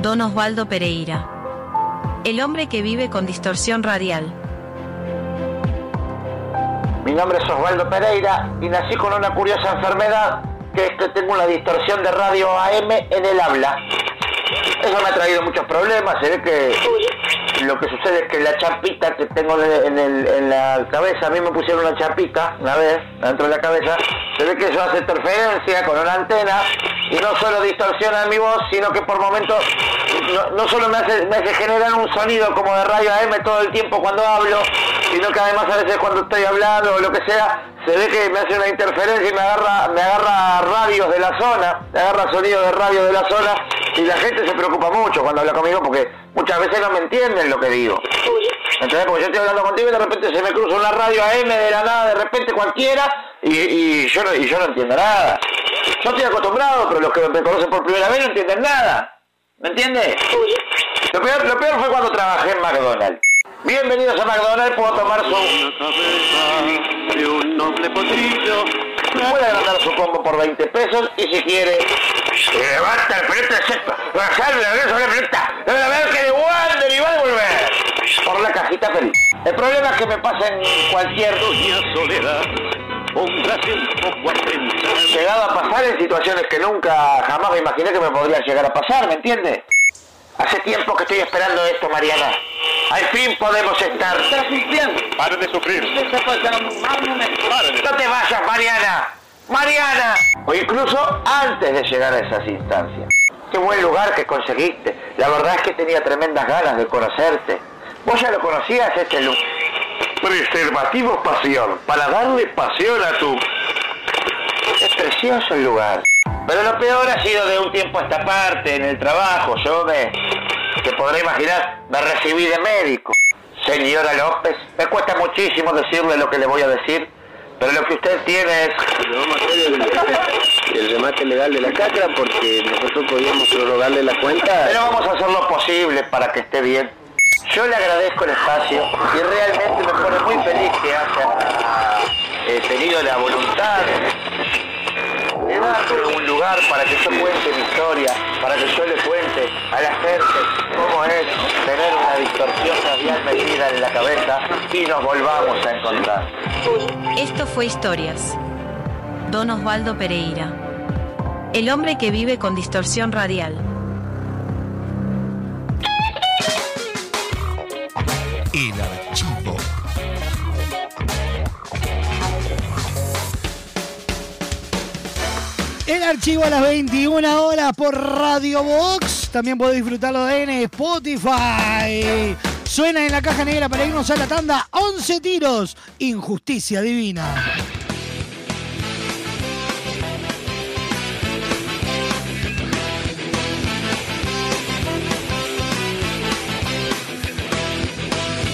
Don Osvaldo Pereira. El hombre que vive con distorsión radial. Mi nombre es Osvaldo Pereira y nací con una curiosa enfermedad que es que tengo una distorsión de radio AM en el habla. Eso me ha traído muchos problemas, se ve que lo que sucede es que la chapita que tengo en, el- en la cabeza, a mí me pusieron una chapita una vez dentro de la cabeza, se ve que eso hace interferencia con una antena y no solo distorsiona mi voz, sino que por momentos no, no solo me hace, me hace generar un sonido como de radio AM todo el tiempo cuando hablo, sino que además a veces cuando estoy hablando o lo que sea, se ve que me hace una interferencia y me agarra, me agarra radios de la zona, me agarra sonido de radio de la zona y la gente se preocupa mucho cuando habla conmigo porque muchas veces no me entienden lo que digo. ¿Entendés? Porque yo estoy hablando contigo y de repente se me cruza una radio AM de la nada, de repente cualquiera, y, y yo, no, y yo no entiendo nada. Yo estoy acostumbrado, pero los que me conocen por primera vez no entienden nada. ¿Me entiendes? Lo peor, lo peor fue cuando trabajé en McDonald's. Bienvenidos a McDonald's, puedo tomar su... Puede agrandar su combo por 20 pesos y si quiere... Levanta el frente seco, salve la sobre frenta, la ver que de Wander y va a volver. Por la cajita feliz. El problema es que me pasa en cualquier... soledad. Llegado a pasar en situaciones que nunca jamás me imaginé que me podrían llegar a pasar, ¿me entiendes? Hace tiempo que estoy esperando esto, Mariana. Al fin podemos estar. Pare de sufrir. No te vayas, Mariana. Mariana. O incluso antes de llegar a esas instancias. Qué buen lugar que conseguiste. La verdad es que tenía tremendas ganas de conocerte. ¿Vos ya lo conocías este lugar? Preservativos Pasión. Para darle pasión a tu... Es precioso el lugar. Pero lo peor ha sido de un tiempo a esta parte, en el trabajo. Yo me... Te podré imaginar, me recibí de médico. Señora López, me cuesta muchísimo decirle lo que le voy a decir, pero lo que usted tiene es... El remate legal de la catra porque nosotros podíamos prorrogarle la cuenta. Pero vamos a hacer lo posible para que esté bien. Yo le agradezco el espacio y realmente me pone muy feliz que haya eh, tenido la voluntad de darme un lugar para que yo cuente mi historia, para que yo le cuente a la gente cómo es tener una distorsión radial metida en la cabeza y nos volvamos a encontrar. Esto fue Historias. Don Osvaldo Pereira. El hombre que vive con distorsión radial. El archivo. El archivo a las 21 horas por Radio Box. También podés disfrutarlo en Spotify. Suena en la caja negra para irnos a la tanda 11 tiros. Injusticia divina.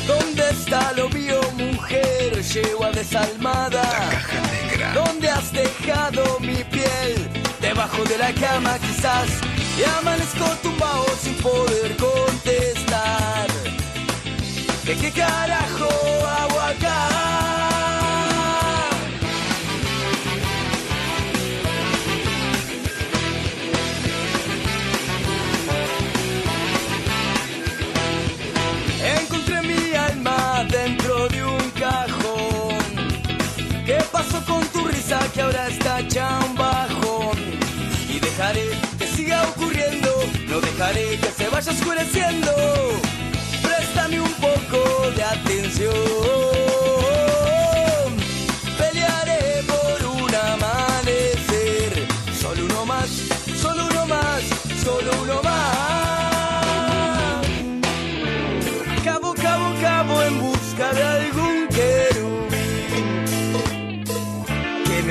¿Dónde está lo mío, mujer? Lleva desalmada. ¿Dónde has dejado mi piel? Debajo de la cama quizás. Y amanezco tumbado sin poder contestar. ¿De qué carajo hago acá? Encontré mi alma dentro de un cajón. ¿Qué pasó con tu risa que ahora está? Y dejaré que siga ocurriendo, no dejaré que se vaya oscureciendo. Préstame un poco de atención.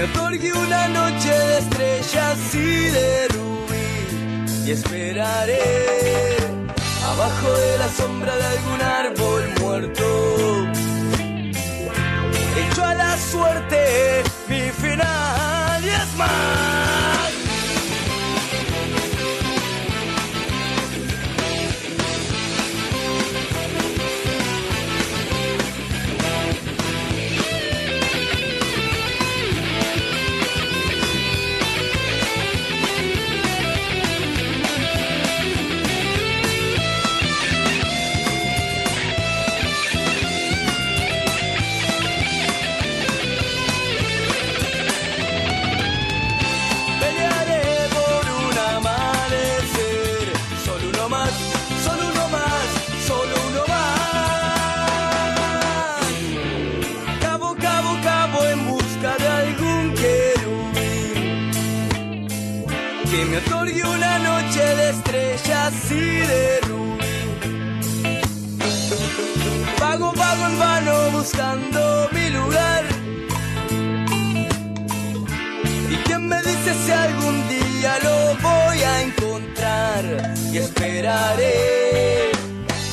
Que me otorgue una noche de estrellas y de rubí y esperaré abajo de la sombra de algún árbol muerto. Hecho a la suerte mi final y es más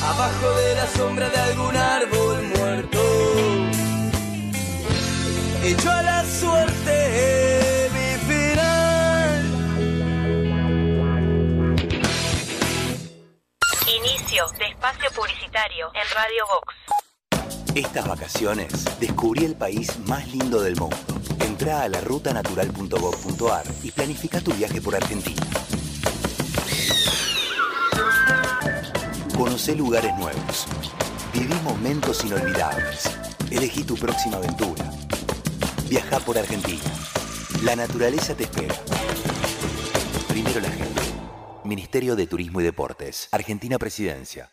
abajo de la sombra de algún árbol muerto. Hecho a la suerte mi final. Inicio de espacio publicitario en Radio Vox. Estas vacaciones descubrí el país más lindo del mundo. Entra a la rutanatural.gov.ar y planifica tu viaje por Argentina. Conoce lugares nuevos. Viví momentos inolvidables. Elegí tu próxima aventura. Viaja por Argentina. La naturaleza te espera. Primero la gente. Ministerio de Turismo y Deportes. Argentina Presidencia.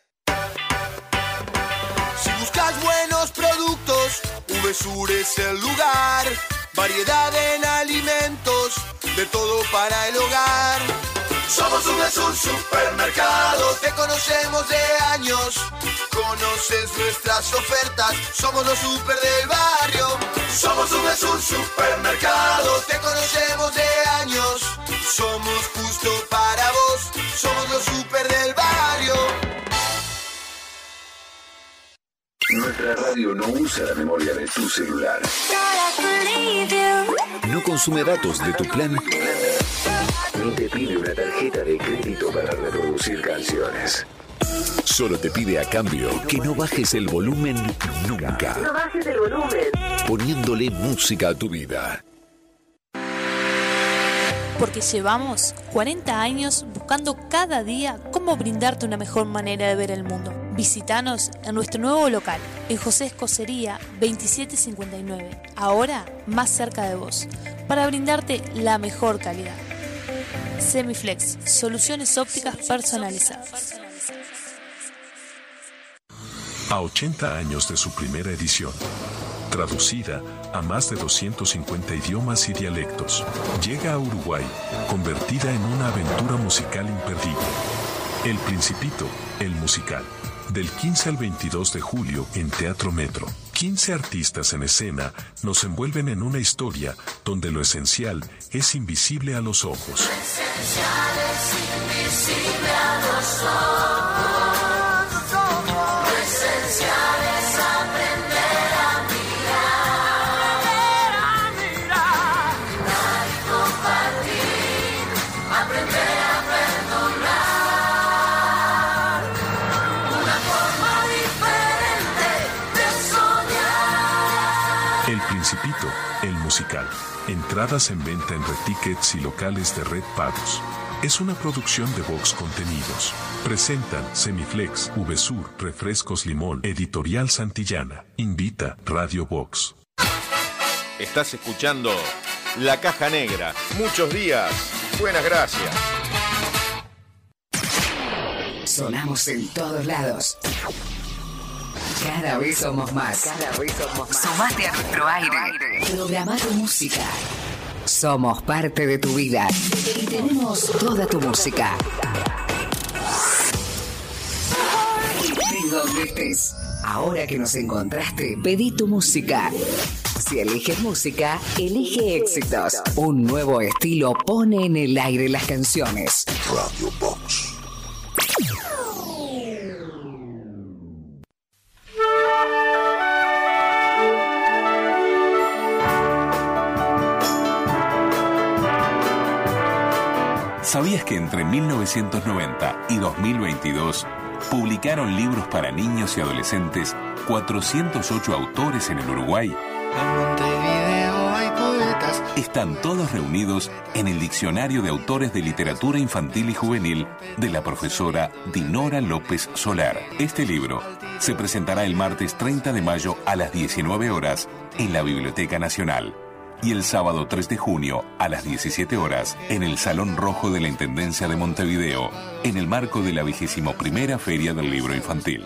Si buscas buenos productos, VSUR es el lugar. Variedad en alimentos, de todo para el hogar. Somos VSUR Supermercado, te conocemos de años. Conoces nuestras ofertas, somos los super del barrio. Somos VSUR Supermercado, te conocemos de años. Somos justo para vos, somos los super del barrio. Nuestra radio no usa la memoria de tu celular. No consume datos de tu plan. Para reproducir canciones. Solo te pide a cambio que no bajes el volumen nunca. No bajes el volumen. Poniéndole música a tu vida. Porque llevamos 40 años buscando cada día cómo brindarte una mejor manera de ver el mundo. Visítanos en nuestro nuevo local, en José Escocería 2759, ahora más cerca de vos, para brindarte la mejor calidad. Semiflex, soluciones ópticas personalizadas. A 80 años de su primera edición, traducida a más de 250 idiomas y dialectos, llega a Uruguay, convertida en una aventura musical imperdible. El Principito, el musical. Del 15 al 22 de julio en Teatro Metro. 15 artistas en escena nos envuelven en una historia donde lo esencial es invisible a los ojos. Esencial es invisible a los ojos. Entradas en venta en Red Tickets y locales de Red Pagos. Es una producción de Vox Contenidos. Presentan Semiflex, VSUR, Refrescos Limón, Editorial Santillana. Invita Radio Vox. Estás escuchando La Caja Negra. Muchos días. Buenas gracias. Sonamos en todos lados. Cada vez somos más. Cada vez somos más. Sumate a nuestro aire. Programa tu música. Somos parte de tu vida y tenemos toda tu música. De donde estés. Ahora que nos encontraste, pedí tu música. Si eliges música, elige éxitos. Un nuevo estilo pone en el aire las canciones. Radio Box. ¿Sabías que entre 1990 y 2022 publicaron libros para niños y adolescentes 408 autores en el Uruguay? Están todos reunidos en el Diccionario de Autores de Literatura Infantil y Juvenil de la profesora Dinora López Solar. Este libro se presentará el martes 30 de mayo a las 19 horas en la Biblioteca Nacional y el sábado 3 de junio a las 17 horas en el Salón Rojo de la Intendencia de Montevideo, en el marco de la vigésimo primera Feria del Libro Infantil.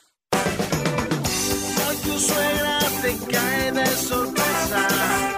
Hoy tu suegra te cae de sorpresa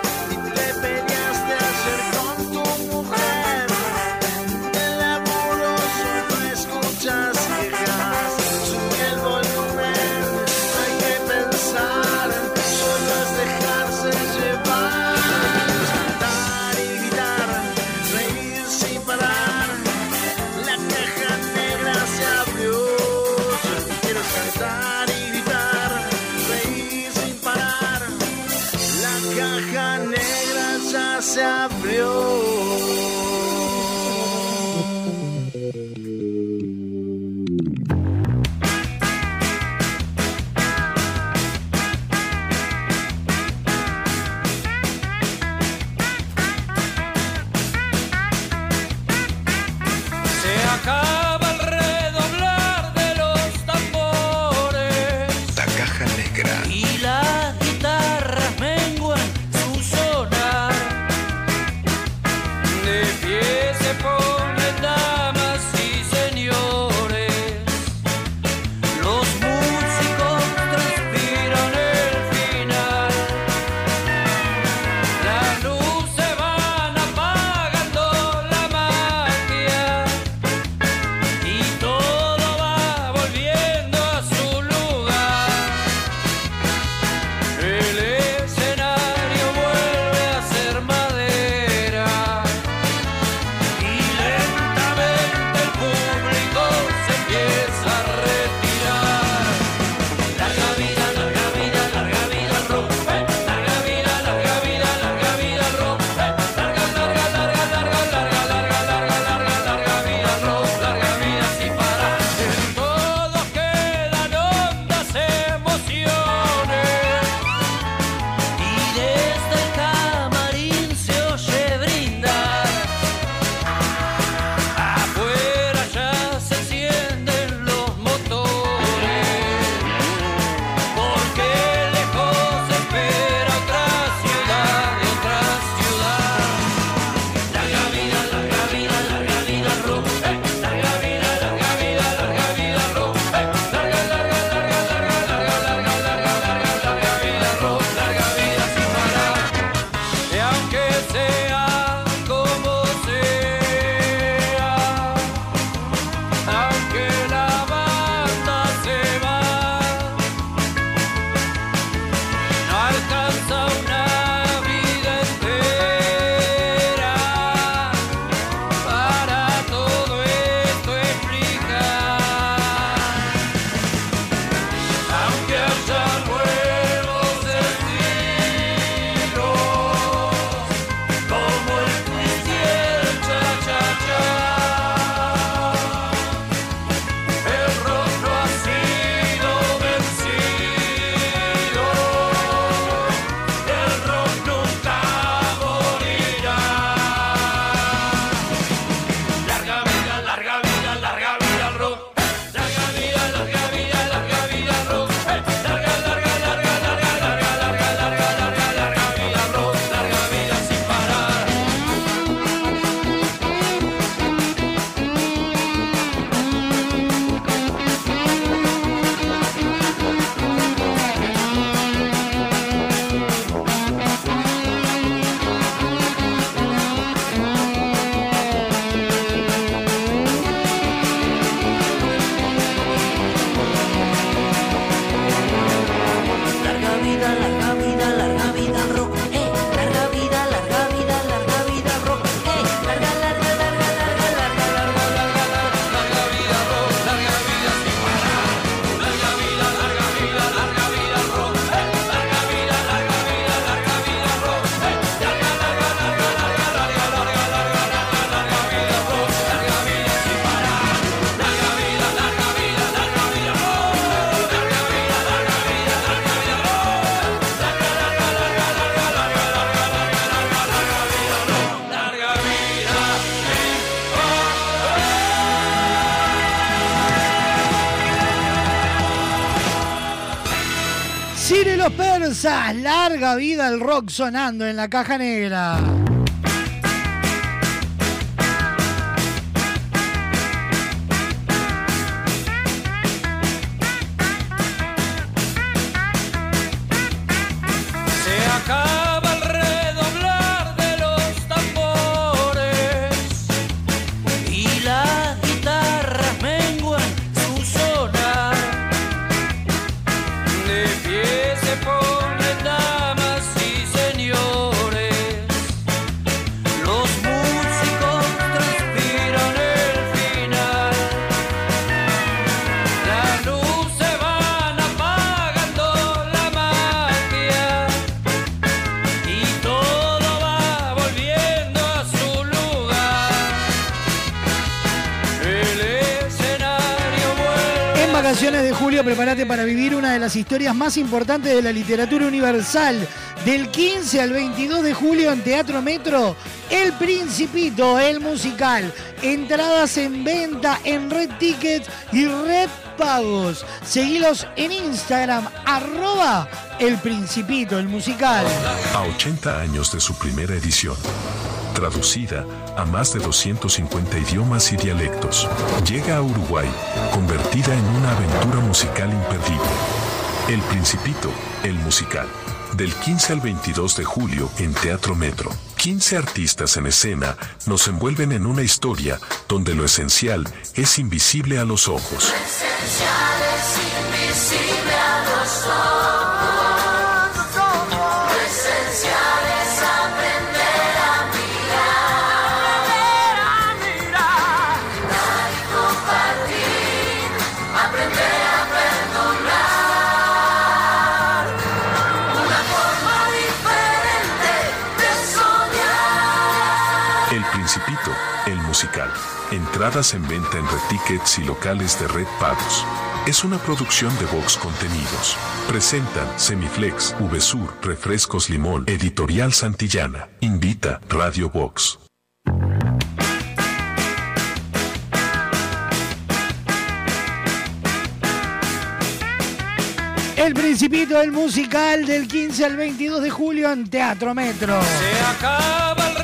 larga vida el rock sonando en la caja negra. Las historias más importantes de la literatura universal. Del 15 al 22 de julio en Teatro Metro, El Principito, el musical. Entradas en venta en Red Tickets y Red Pagos. Seguilos en Instagram, arroba El Principito, el musical. A 80 años de su primera edición, traducida a más de 250 idiomas y dialectos, llega a Uruguay, convertida en una aventura musical imperdible. El Principito, el musical. Del 15 al 22 de julio en Teatro Metro. 15 artistas en escena nos envuelven en una historia donde lo esencial es invisible a los ojos. Esencial es invisible a los ojos. Lo esencial Principito, el musical. Entradas en venta en Red Tickets y locales de Red Pagos. Es una producción de Vox Contenidos. Presentan Semiflex, VSUR, Refrescos Limón, Editorial Santillana. Invita Radio Vox. El Principito, el musical del 15 al 22 de julio en Teatro Metro. Se acaba el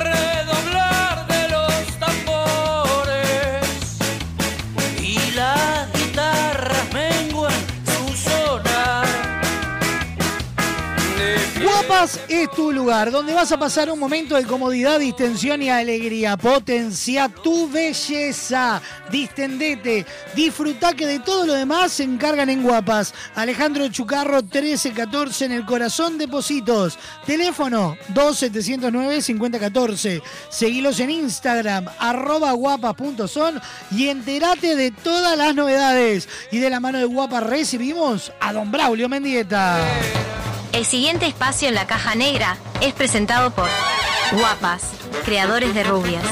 Es tu lugar, donde vas a pasar un momento de comodidad, distensión y alegría. Potencia tu belleza. Distendete. Disfruta que de todo lo demás se encargan en Guapas. Alejandro Chucarro 1314 en el corazón de Positos. Teléfono 2709-5014. Seguilos en Instagram, arroba guapas.son y entérate de todas las novedades. Y de la mano de Guapas recibimos a don Braulio Mendieta. El siguiente espacio en la caja negra es presentado por Guapas, creadores de rubias.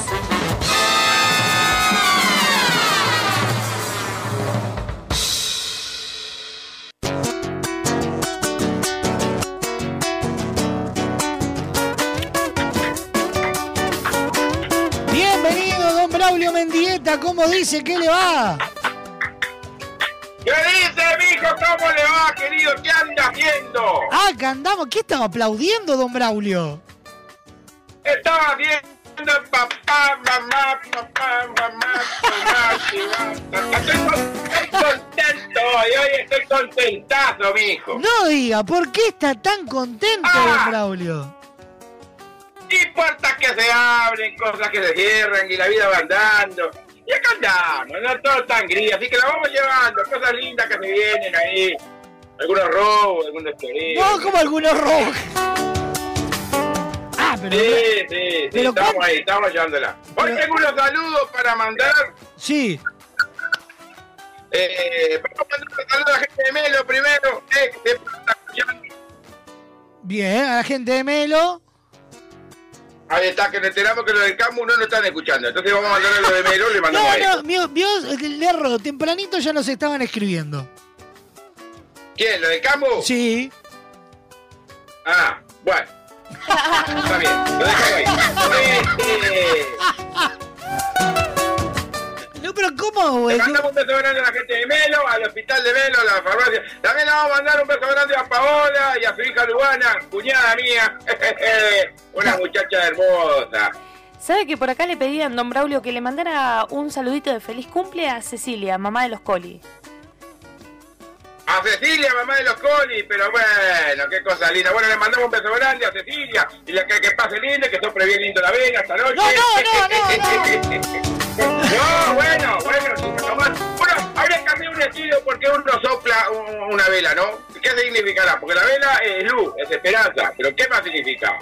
Bienvenido, don Braulio Mendieta. ¿Cómo dice? ¿Qué le va? ¿Qué dice, mijo? ¿Cómo le va, querido? ¿Qué anda haciendo? Ah, que andamos. ¿Qué estaba aplaudiendo, don Braulio? Estaba viendo papá, mamá, papá, mamá, mamá. Estoy con- estoy contento hoy, hoy estoy contentazo, mijo. No diga, ¿por qué está tan contento, Ah. don Braulio? Y puertas que se abren, cosas que se cierran y la vida va andando. Y acá andamos, no todo tan gris, así que la vamos llevando, cosas lindas que se vienen ahí. Algunos robos, algunos teorías. No, como algunos rojos. Ah, pero. Sí, sí, sí, pero estamos ahí, estamos llevándola. Hoy tengo unos saludos para mandar. Sí. Eh, vamos a mandar un saludo a la gente de Melo primero. Eh, que escuchando. Bien, a la gente de Melo. Ahí está, que nos enteramos que los del Camu no nos están escuchando. Entonces vamos a mandarle los de Melo, le mandamos No, no, el error, tempranito ya nos estaban escribiendo. ¿Quién? ¿Los del Camu? Sí. Ah, bueno. Está bien, lo dejamos ahí. No, pero ¿cómo ¿Cómo? Le mandamos un beso grande a la gente de Melo, al hospital de Melo, a la farmacia. También le vamos a mandar un beso grande a Paola y a su hija Luana, cuñada mía. Una muchacha hermosa. ¿Sabe que por acá le pedían, don Braulio, que le mandara un saludito de feliz cumple a Cecilia, mamá de los Coli? A Cecilia, mamá de los colis, pero bueno, qué cosa linda. Bueno, le mandamos un beso grande a Cecilia y la que, que pase lindo, que sopre bien lindo la vela esta noche. No, no, no, no, no. bueno, bueno, si no nomás. Bueno, habría que cambiar un estilo porque uno sopla un- una vela, ¿no? ¿Qué significará? Porque la vela es luz, es esperanza, pero ¿qué más significa?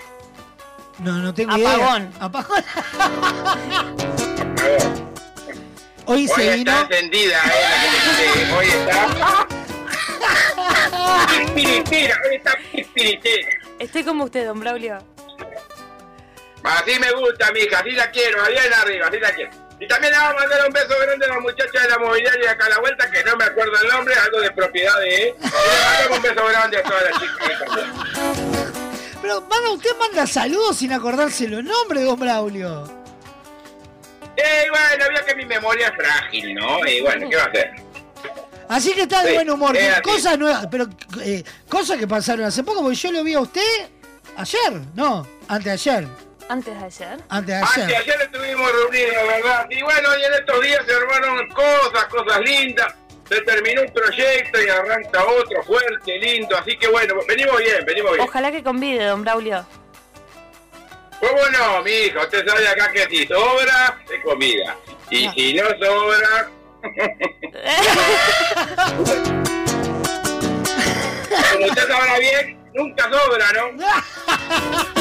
No, no tengo Apagón. idea. Apagón. Hoy Hoy se está vino. encendida, ¿eh? La que te- hoy está... Pispiritera. Estoy como usted, don Braulio. Así me gusta, mija, así la quiero, allá en arriba, así la quiero. Y también le vamos a mandar un beso grande a la muchacha de la mobiliaria de acá a la vuelta, que no me acuerdo el nombre, algo de propiedad de... ¿eh? Y le mandamos un beso grande a todas las chicas. Pero manda, usted manda saludos sin acordarse los nombres, don Braulio. Eh, bueno, vio que mi memoria es frágil, ¿no? Y bueno, ¿qué va a hacer? Así que está de Sí, buen humor. Cosas nuevas, pero eh, cosas que pasaron hace poco, porque yo lo vi a usted ayer, no. Antes de ayer. Antes de Antes, ayer. ayer estuvimos reunidos, ¿verdad? Y bueno, y en estos días se armaron cosas, cosas lindas. Se terminó un proyecto y arranca otro fuerte, lindo. Así que bueno, venimos bien, venimos bien. Ojalá que convide, don Braulio. ¿Cómo no, mi hijo? Usted sabe acá que si sobra, es comida. Y si no sobra... ¿no?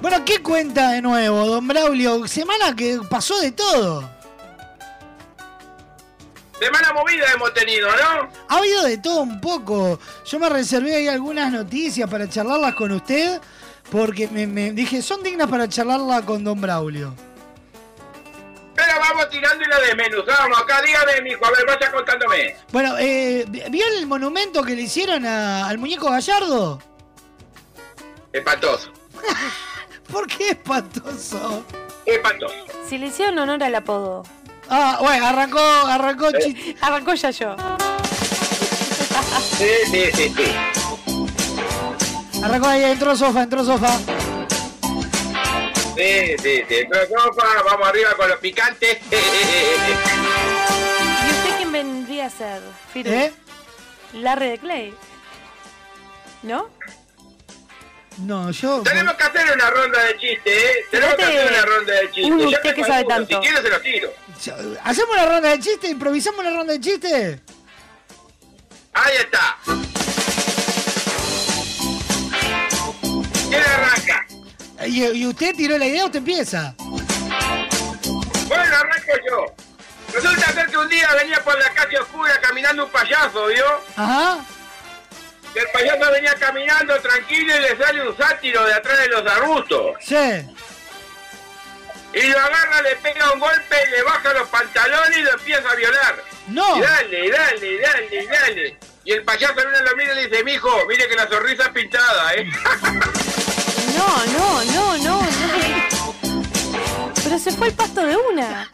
Bueno, ¿qué cuenta de nuevo, don Braulio? Semana que pasó de todo. Semana movida hemos tenido, ¿no? Ha habido de todo un poco. Yo me reservé ahí algunas noticias para charlarlas con usted, porque me, me dije, son dignas para charlarla con don Braulio. Vamos tirando y la desmenuzamos. Acá dígame, mijo, a ver, vaya contándome. Bueno, eh, ¿vio el monumento que le hicieron a- al muñeco Gallardo? Espantoso. ¿Por qué espantoso? Espantoso. Si le hicieron honor al apodo. Ah, bueno, arrancó, arrancó chi- Arrancó ya yo. Sí, sí, sí, sí. Arrancó ahí, entró sofá, entró sofá. Sí, sí, sí. Vamos arriba con los picantes. ¿Y usted quién vendría a ser, Firu? ¿Eh? Larry de Clay. ¿No? No, yo. Tenemos que hacer una ronda de chistes, ¿eh? Tenemos que hacer una ronda de chistes. usted que sabe tanto. Si quiere se los tiro. ¿Hacemos una ronda de chistes? ¿Improvisamos una ronda de chistes? Ahí está. ¿Quién arranca? ¿Y, y usted tiró la idea usted empieza? Bueno, arranco yo. Resulta ser que un día venía por la calle oscura caminando un payaso, ¿vio? Ajá. Que el payaso venía caminando tranquilo y le sale un sátiro de atrás de los arbustos. Sí. Y lo agarra, le pega un golpe, le baja los pantalones y lo empieza a violar. No. Y dale, dale, dale, dale. Y el payaso viene lo mira y le dice, mijo, mire que la sonrisa es pintada, ¿eh? No, no, no, no, no. Pero se fue el pasto de una.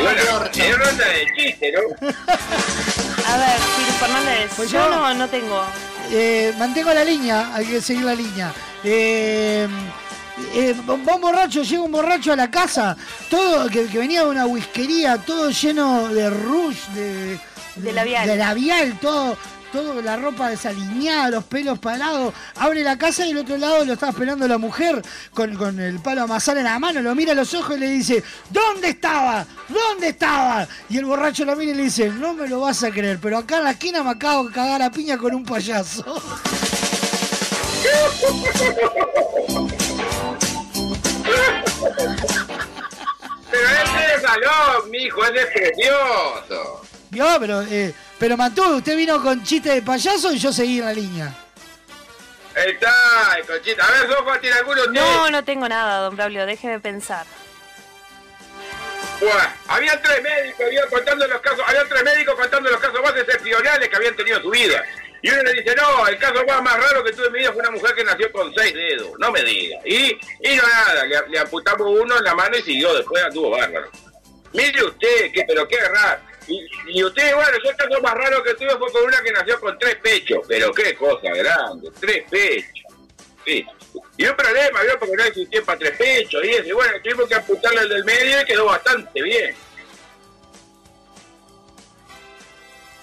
Bueno, de chiste, ¿no? A ver, Firu Fernández, Pues yo yo- no, no tengo. Eh, mantengo la línea, hay que seguir la línea. Eh, eh, va un borracho, llega un borracho a la casa, todo que, que venía de una whiskería, todo lleno de rouge, de, De labial. de labial, todo, todo la ropa desaliñada, los pelos parados. Abre la casa y del otro lado lo está esperando la mujer con, con el palo amasar en la mano, lo mira a los ojos y le dice, ¿dónde estaba? ¿Dónde estaba? Y el borracho lo mira y le dice, no me lo vas a creer, pero acá en la esquina me acabo de cagar a piña con un payaso. Pero es salón, mijo, ese es precioso. Pero, eh, pero Matú, usted vino con chiste de payaso y yo seguí en la línea. Ahí está, conchita. A ver, Sofa, ¿tiene alguno? No, no tengo nada, don Braulio, déjeme pensar. Buah, había tres médicos, había contando los casos, había tres médicos contando los casos más excepcionales que habían tenido en su vida. Y uno le dice, no, el caso más, más raro que tuve en mi vida fue una mujer que nació con seis dedos. No me diga. Y, y no nada, le, le amputamos uno en la mano y siguió, después anduvo bárbaro. Mire usted, que, pero qué raro. Y, y usted, bueno, yo el caso más raro que tuve fue con una que nació con tres pechos. Pero qué cosa grande, tres pechos. Sí. Y un problema, ¿vio? Porque no existía para tres pechos. Y ese, bueno, tuvimos que amputarle el del medio y quedó bastante bien.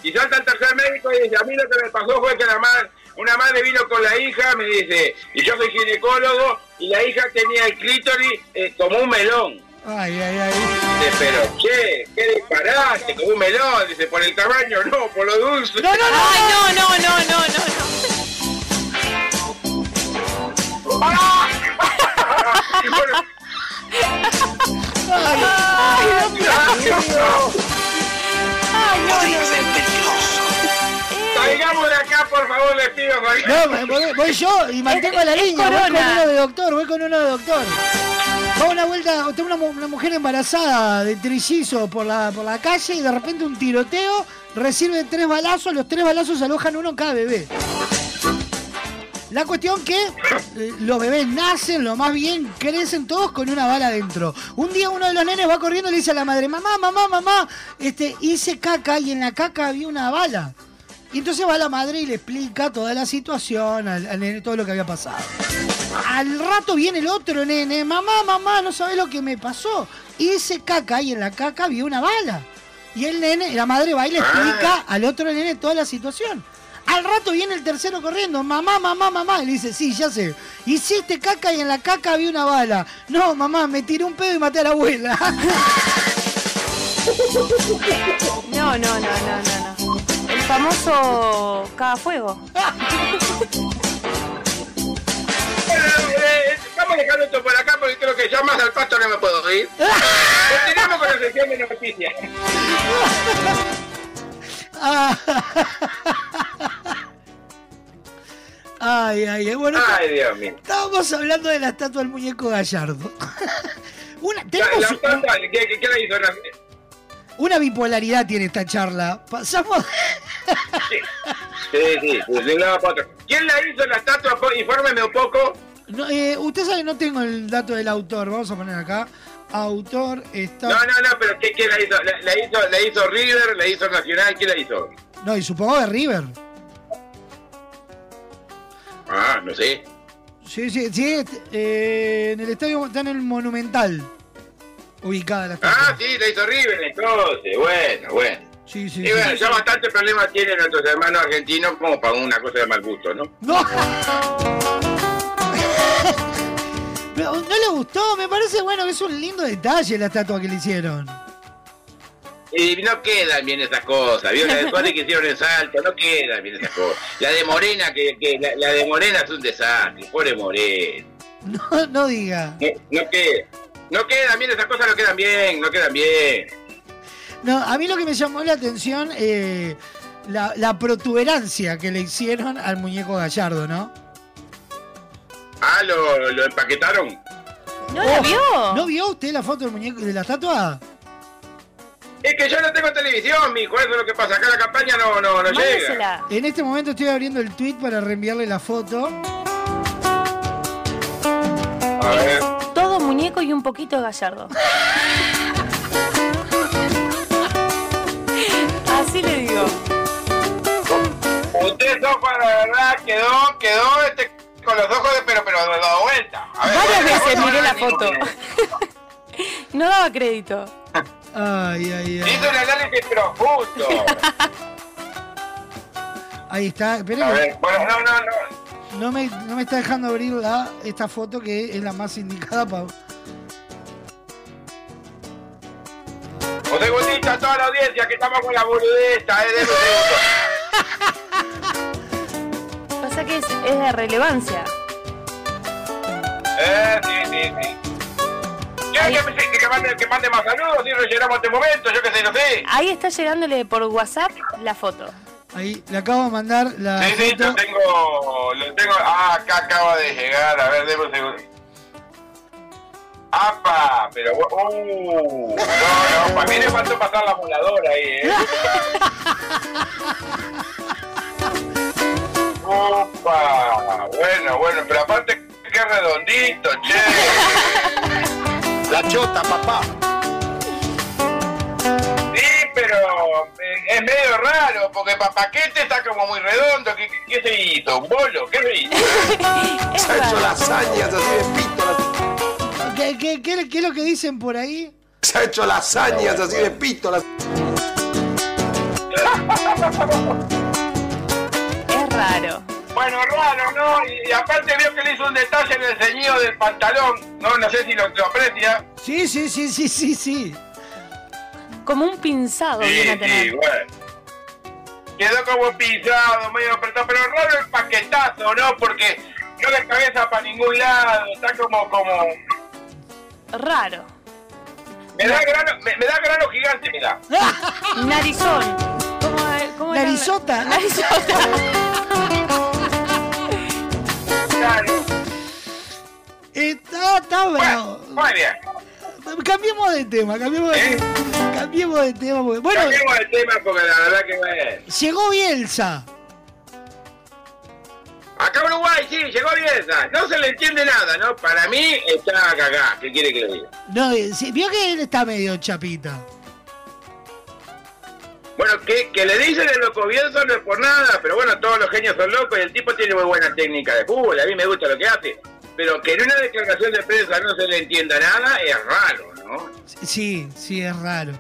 Y salta el tercer médico y dice, a mí lo que me pasó fue que la madre, una madre vino con la hija, me dice, y yo soy ginecólogo, y la hija tenía el clítoris eh, como un melón. Ay, ay, ay. Dice, pero che, qué disparate, como un melón. Dice, por el tamaño, no, por lo dulce. No, no, no. Ay, no, no, no, no, no, no. Y bueno, Ay, ay, Dios mío. Salgamos de acá, por favor, les pido. No, voy, voy yo y mantengo la Es línea. Voy con uno de doctor, voy con uno de doctor. Va una vuelta, tengo una, una mujer embarazada de trillizo por la, por la calle y de repente un tiroteo, recibe tres balazos, los tres balazos alojan uno en cada bebé. La cuestión que eh, los bebés nacen, lo más bien, crecen todos con una bala adentro. Un día uno de los nenes va corriendo y le dice a la madre, mamá, mamá, mamá, este, hice caca y en la caca había una bala. Y entonces va la madre y le explica toda la situación, al, nene, todo lo que había pasado. Al rato viene el otro nene, mamá, mamá, no sabes lo que me pasó. Hice caca y en la caca había una bala. Y el nene, la madre va y le explica al otro nene toda la situación. Al rato viene el tercero corriendo, mamá, mamá, mamá. Y le dice, sí, ya sé. Hiciste caca y en la caca había una bala. No, mamá, me tiré un pedo y maté a la abuela. No, no, no, no, no, no. El famoso cagafuego. Bueno, eh, vamos dejando esto por acá porque creo que ya más al pasto no me puedo ir. Continuamos con la sección de noticias. Ay, ay, ay. Bueno, Ay, Dios mío. estábamos hablando de la estatua del muñeco Gallardo. Una, La, tenemos la ¿qué, qué, qué le hizo? Una bipolaridad tiene esta charla. Pasamos. Sí, sí, pues de un lado para otro. ¿Quién la hizo la estatua? Infórmeme un poco. No, eh, usted sabe, no tengo el dato del autor. Vamos a poner acá. Autor está. No, no, no, pero ¿qué, qué la hizo? ¿La, la hizo? ¿La hizo River? ¿La hizo Nacional? ¿Quién la hizo? No, y supongo de River. Ah, no sé. Sí, sí, sí. eh, en el estadio está en el Monumental. Ubicada la estatua. Ah, sí, la hizo River entonces. Bueno, bueno. Sí, sí, Y bueno, sí. ya bastante problemas tienen nuestros hermanos argentinos como para una cosa de mal gusto, ¿no? ¡No! Pero, ¿No le gustó? Me parece bueno que es un lindo detalle la estatua que le hicieron. Y no quedan bien esas cosas, ¿vio? La de que hicieron el salto, no quedan bien esas cosas. La de Morena, que, que la, la de Morena es un desastre, pobre Morena. No, no diga. No, no queda. No quedan bien esas cosas, no quedan bien, no quedan bien. No, a mí lo que me llamó la atención, eh, la, la protuberancia que le hicieron al muñeco Gallardo, ¿no? Ah, ¿lo, lo empaquetaron? ¿No la vio? ¿No vio usted la foto del muñeco de la estatua? Es que yo no tengo televisión, mijo, eso es lo que pasa. Acá la campaña no, no, no llega. En este momento estoy abriendo el tweet para reenviarle la foto. A ver. Muñeco y un poquito de gallardo. Así le digo. Usted ojo, la verdad, quedó, quedó este, con los ojos de pero, pero de dado vuelta. A ver, Varias veces miré la foto. No daba crédito. Ay, ay, ay. Hizo un análisis profundo. Ahí está. A ver, bueno, no, no, no. no me, no me está dejando abrir la, esta foto que es la más indicada para... Un segundito a toda la audiencia que estamos con la boludesta, eh, deme un segundo. Pasa que es, es de relevancia. Eh, sí, sí, sí. ¿Quieres que, que, que mande, que mande más saludos y rellenamos este momento? Yo qué sé, no sé. Ahí está llegándole por WhatsApp la foto. Ahí, le acabo de mandar la Sí, sí, foto. lo tengo, lo tengo. Ah, acá acaba de llegar. A ver, deme un segundo. ¡Apa! Pero, uh, no, no, para mí le faltó pasar la voladora ahí, ¿eh? Opa, bueno, bueno, pero aparte qué redondito, che. La chota, papá. Sí, pero eh, es medio raro, porque papaquete está como muy redondo. ¿Qué, qué, qué se hizo? ¿Un bolo? ¿Qué se hizo? Se ha hecho lasañas así de pito. ¿Qué, qué, qué- qué es lo que dicen por ahí? Se ha hecho lasañas así de pito. la- Es raro. Bueno, raro, ¿no? Y, y aparte vio que le hizo un detalle en el ceñido del pantalón. No, no sé si lo, lo aprecia. Sí, sí, sí, sí, sí, sí. Como un pinzado Sí, viene a sí, bueno. Quedó como pisado, medio apretado, pero raro el paquetazo, ¿no? Porque no de cabeza para ningún lado, está como, como... Raro. Me da grano, me, me da grano gigante, me da. Narizón. ¿Cómo, cómo era? Narizota. Narizota. Está, está bravo. Muy bien. Cambiemos de tema, cambiemos de, cambiemos de tema. porque- Bueno, Cambiemos de tema porque la verdad que bueno. llegó Bielsa. A Uruguay, sí, llegó Bielsa. No se le entiende nada, ¿no? Para mí está cagá. ¿Qué quiere que le diga? No, sí, vio que él está medio chapita. Bueno, que, que le dicen el loco Bielsa no es por nada, pero bueno, todos los genios son locos y el tipo tiene muy buena técnica de fútbol. A mí me gusta lo que hace. Pero que en una declaración de prensa no se le entienda nada es raro, ¿no? Sí, sí, es raro.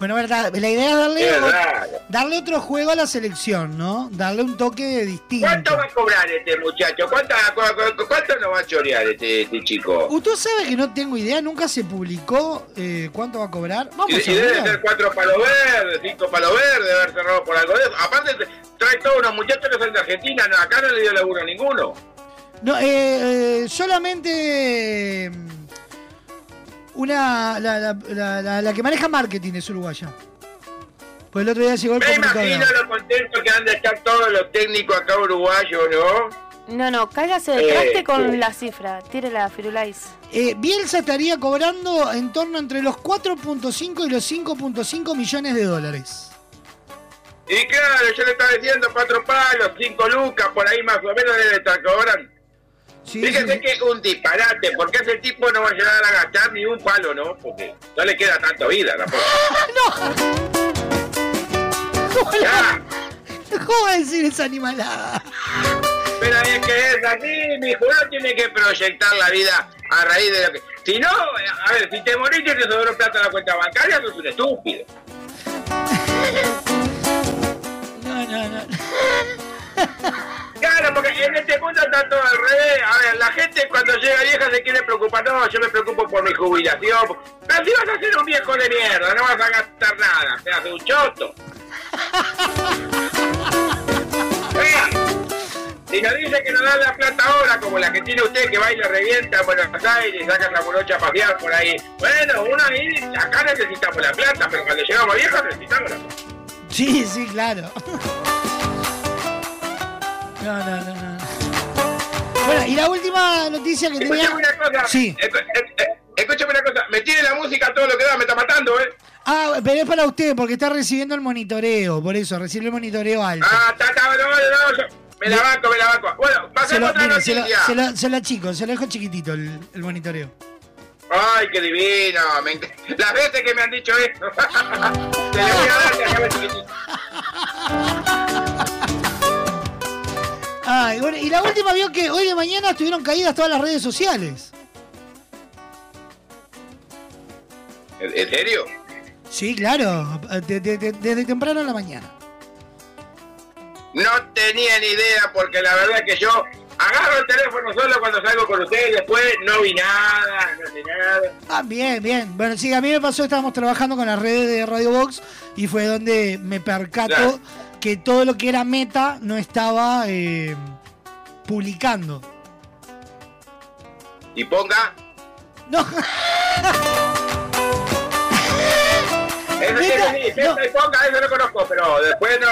Bueno, verdad, la idea es darle, Es o- raro. darle otro juego a la selección, ¿no? Darle un toque distinto. ¿Cuánto va a cobrar este muchacho? ¿Cuánto, cu- cu- cuánto nos va a chorear este, este chico? ¿Usted sabe que no tengo idea? Nunca se publicó eh, cuánto va a cobrar. Y, Vamos a y debe ser cuatro palos verdes, cinco palos verdes, haber cerrado por algo de eso. Aparte, trae todos unos muchachos que son de Argentina, no, acá no le dio laburo a ninguno. No, eh, eh, solamente una la, la, la- la- la que maneja marketing es uruguaya. Pues el otro día llegó el Me imagino lo contento que han de estar todos los técnicos acá uruguayos, ¿no? No, no, cáigase de traste Eh, con sí. la cifra. Tire la firulais. Eh, Bielsa estaría cobrando en torno entre los 4.5 y los 5.5 millones de dólares. Y claro, yo le estaba diciendo cuatro palos, cinco lucas, por ahí más o menos debe estar cobrando. Fíjese que es un disparate, porque ese tipo no va a llegar a gastar ni un palo, ¿no? Porque no le queda tanta vida tampoco. Ya. ¿Cómo va a decir esa animalada? Pero es que es así, mi hijo, uno tiene que proyectar la vida a raíz de lo que... Si no, a ver, si te morís y te sobró plata en la cuenta bancaria, sos un estúpido. No, no, no. Claro, porque en este mundo está todo al revés. A ver, la gente cuando llega vieja se quiere preocupar. No, yo me preocupo por mi jubilación. Pero si vas a ser un viejo de mierda, no vas a gastar nada. Te hace un choto. Si nos dice que nos dan la plata ahora, como la que tiene usted, que va y le revienta a Buenos Aires y saca la morocha a pasear por ahí. Bueno, uno ahí, acá necesitamos la plata, pero cuando llegamos viejos necesitamos la plata. Sí, sí, claro. No, no, no, no. Bueno, y la última noticia que tenía. Escúchame una cosa. Sí. Escu- eh, eh, Escúchame una cosa. Me tiene la música todo lo que da, me está matando, ¿eh? Ah, pero es para usted, porque está recibiendo el monitoreo, por eso, recibe el monitoreo alto. Ah, está, está, no, no, no, me la banco, me la banco. Bueno, se pasemos a otra se noticia. se lo achico, se lo dejo chiquitito el, el monitoreo. Ay, qué divino. me Las veces que me han dicho esto. Te le voy a dar, te acabo chiquitito. Ay, bueno, y la última vio que hoy de mañana estuvieron caídas todas las redes sociales. ¿En en serio? Sí, claro, de- de- de- desde temprano en la mañana. No tenía ni idea porque la verdad que yo agarro el teléfono solo cuando salgo con ustedes. Después no vi nada, no sé nada. Ah, bien, bien. Bueno, sí, a mí me pasó, estábamos trabajando con las redes de Radio Box y fue donde me percato Claro. Que todo lo que era meta no estaba eh, publicando. Y ponga. No. Eso Meta, sí, sí, y ponga, eso lo conozco, pero después no,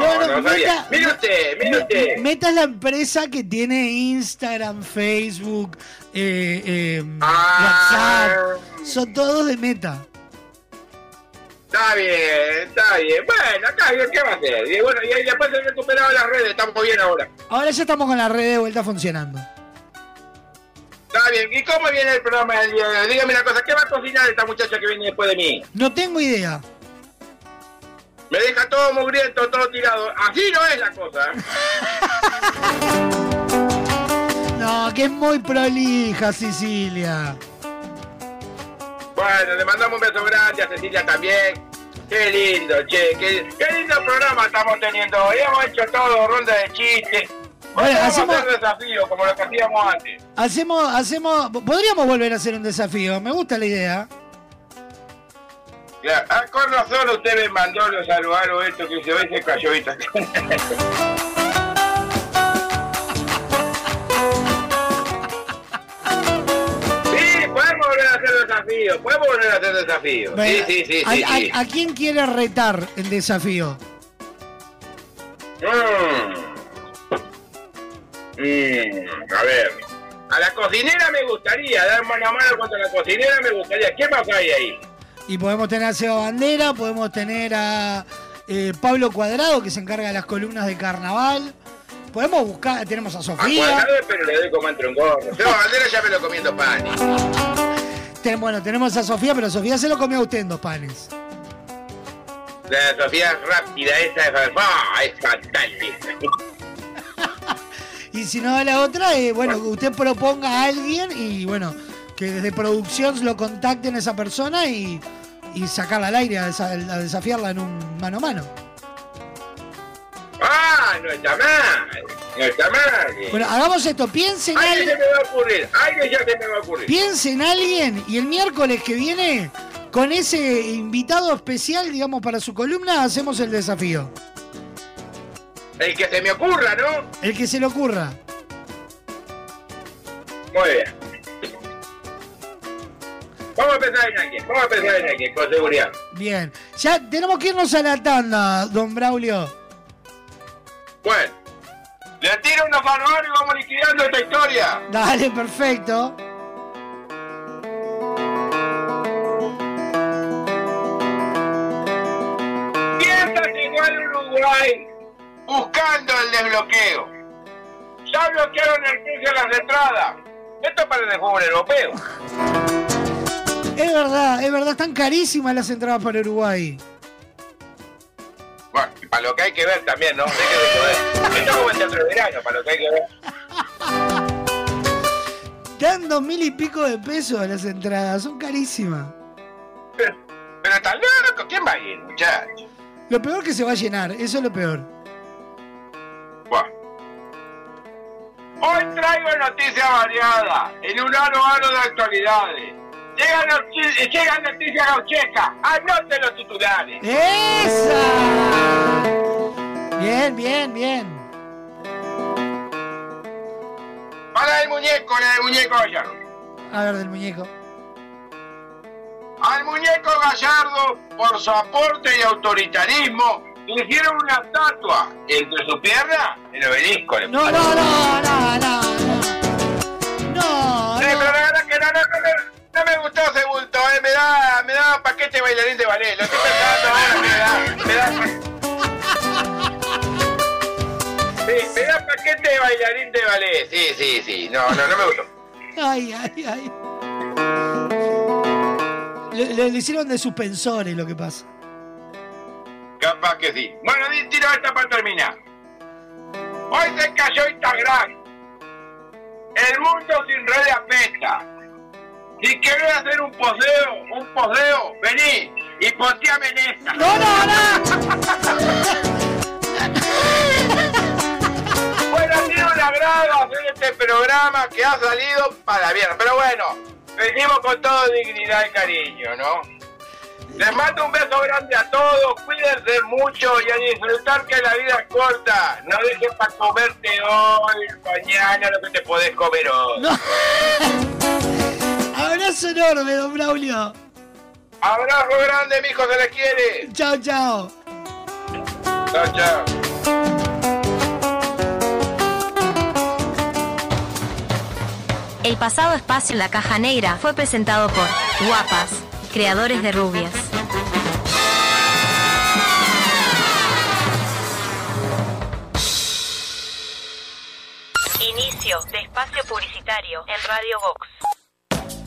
No, no, no. Meta- Mire usted, mire usted. Meta es la empresa que tiene Instagram, Facebook, eh, eh, Ah. WhatsApp. Son todos de Meta. Está bien, está bien. Bueno, acá bien, ¿qué va a hacer? Y bueno, y después se recuperaron las redes, estamos bien ahora. Ahora ya estamos con la red de vuelta funcionando. Está bien, ¿y cómo viene el programa del día de hoy? Dígame una cosa, ¿qué va a cocinar esta muchacha que viene después de mí? No tengo idea. Me deja todo mugriento, todo tirado. Así no es la cosa. No, que es muy prolija, Sicilia. Bueno, le mandamos un beso grande a Cecilia también. Qué lindo, che, qué, qué lindo programa estamos teniendo hoy. Hemos hecho todo, ronda de chistes. Bueno, hacemos- hacer desafíos como lo que hacíamos antes. Hacemos, hacemos, podríamos volver a hacer un desafío. Me gusta la idea. Claro. Ah, con razón usted me mandó los saludaros esto que se ve se cayó hacer desafíos, podemos volver a hacer desafíos. Sí, Bueno, sí, sí, ¿a, sí, a- sí. a quién quiere retar el desafío? Mm. Mm, a ver. A la cocinera me gustaría, dar mano a mano contra la cocinera me gustaría. ¿Qué más hay ahí? Y podemos tener a Seba Bandera, podemos tener a eh, Pablo Cuadrado, que se encarga de las columnas de carnaval. Podemos buscar, tenemos a A Sofía. cuadrado, pero le doy como entre un gorro. Seba Bandera ya me lo comiendo pan. Ten- bueno, tenemos a Sofía, pero Sofía se lo comió a usted en dos panes. La Sofía rápida, esa es, ah, es fantástica. Y si no a la otra, eh, bueno, que usted proponga a alguien y bueno, que desde producción lo contacten a esa persona y, y sacarla al aire, a, desa- a desafiarla en un mano a mano. Ah, no está mal. Bueno, hagamos esto, piensen en alguien. se me va a ocurrir. Ay, ya se me va a ocurrir. Piense en alguien y el miércoles que viene, con ese invitado especial, digamos, para su columna, hacemos el desafío. El que se me ocurra, ¿no? El que se le ocurra. Muy bien. Vamos a pensar en alguien, vamos a pensar en alguien, con seguridad. Bien. Ya tenemos que irnos a la tanda, don Braulio. Bueno, le tiro unos manuales y vamos liquidando esta historia. Dale, perfecto. Piensa llegó al Uruguay buscando el desbloqueo. Ya bloquearon el precio de las entradas. Esto para el fútbol europeo. Es verdad, es verdad, están carísimas las entradas para Uruguay. Bueno, para lo que hay que ver también, ¿no? Esto es como el teatro de verano, para lo que hay que ver. Dan dos mil y pico de pesos las entradas, son carísimas. Pero está loco, ¿quién va a ir, muchachos? Lo peor que se va a llenar, eso es lo peor. Bueno. Hoy traigo noticias variadas, en un aro aro de actualidades. Llegan, noti- llegan noticias gauchescas, anoten los titulares. ¡Esa! Bien, bien, bien. Para el muñeco, la del muñeco Gallardo. A ver, del muñeco. Al muñeco Gallardo, por su aporte y autoritarismo, le hicieron una estatua entre su pierna el obelisco. le No, no, no, no, no, no. No, Sí, pero la verdad que no, no, no, me- no me gustó ese bulto, eh. me da, me da paquete bailarín de ballet, lo estoy pensando ahora, me da, me da... Sí, me da paquete de bailarín de ballet, sí, sí, sí, no, no, no me gustó. Ay, ay, ay. Le, le- le hicieron de suspensores lo que pasa. Capaz que sí. Bueno, tiro esta para terminar. Hoy se cayó Instagram. El mundo sin red apesta. Si querés hacer un poseo, un poseo, vení y posteame en esta. ¡No, no, Bueno, ha sido un agrado hacer este programa que ha salido para bien. Pero bueno, hicimos con toda dignidad y cariño, ¿no? Les mando un beso grande a todos, cuídense mucho y a disfrutar que la vida es corta. No dejes para comerte hoy, mañana lo que te podés comer hoy. Abrazo enorme, don Braulio. Abrazo grande, mijo, se les quiere. Chao, chao. Chao, chao. El pasado espacio en la caja negra fue presentado por Guapas, creadores de rubias. Inicio de espacio publicitario en Radio Vox.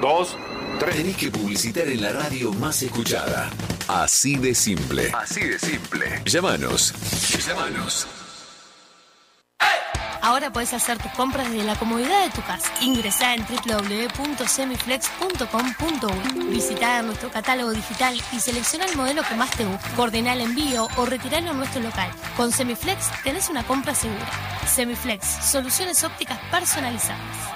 dos, tres. Tenés que publicitar en la radio más escuchada. Así de simple. Así de simple. Llámanos. Llámanos. Ahora puedes hacer tus compras desde la comodidad de tu casa. Ingresá en www.semiflex.com.uy. Visita nuestro catálogo digital y selecciona el modelo que más te guste. Coordina el envío o retiralo en nuestro local. Con Semiflex tenés una compra segura. Semiflex, soluciones ópticas personalizadas.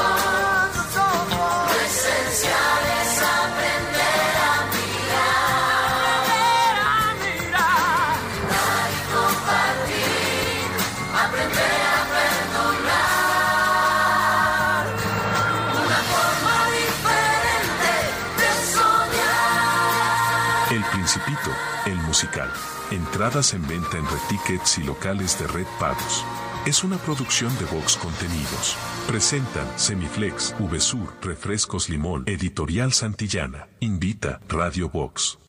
Musical. Entradas en venta en Red Tickets y locales de Red Pagos. Es una producción de Vox Contenidos. Presentan Semiflex, VSUR, Refrescos Limón, Editorial Santillana. Invita Radio Vox.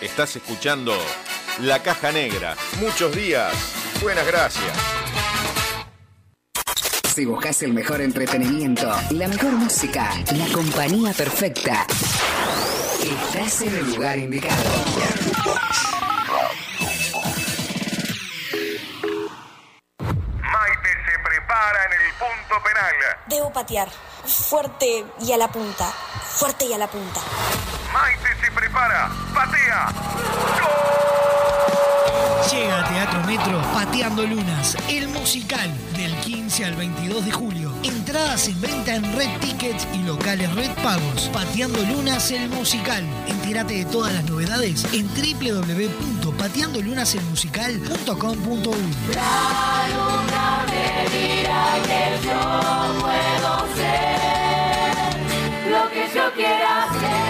Estás escuchando La Caja Negra. Muchos días. Buenas gracias. Si buscas el mejor entretenimiento, la mejor música, la compañía perfecta, estás en el lugar indicado. En el punto penal. Debo patear. Fuerte y a la punta. Fuerte y a la punta. Maite se prepara. Patea. Llega a Teatro Metro Pateando Lunas, el musical del 15 al 22 de julio. Entradas en venta en Red Tickets y locales Red Pagos. Pateando Lunas, el musical. Entérate de todas las novedades en www.pateandolunaselmusical.com.uy. yo puedo ser lo que yo quiera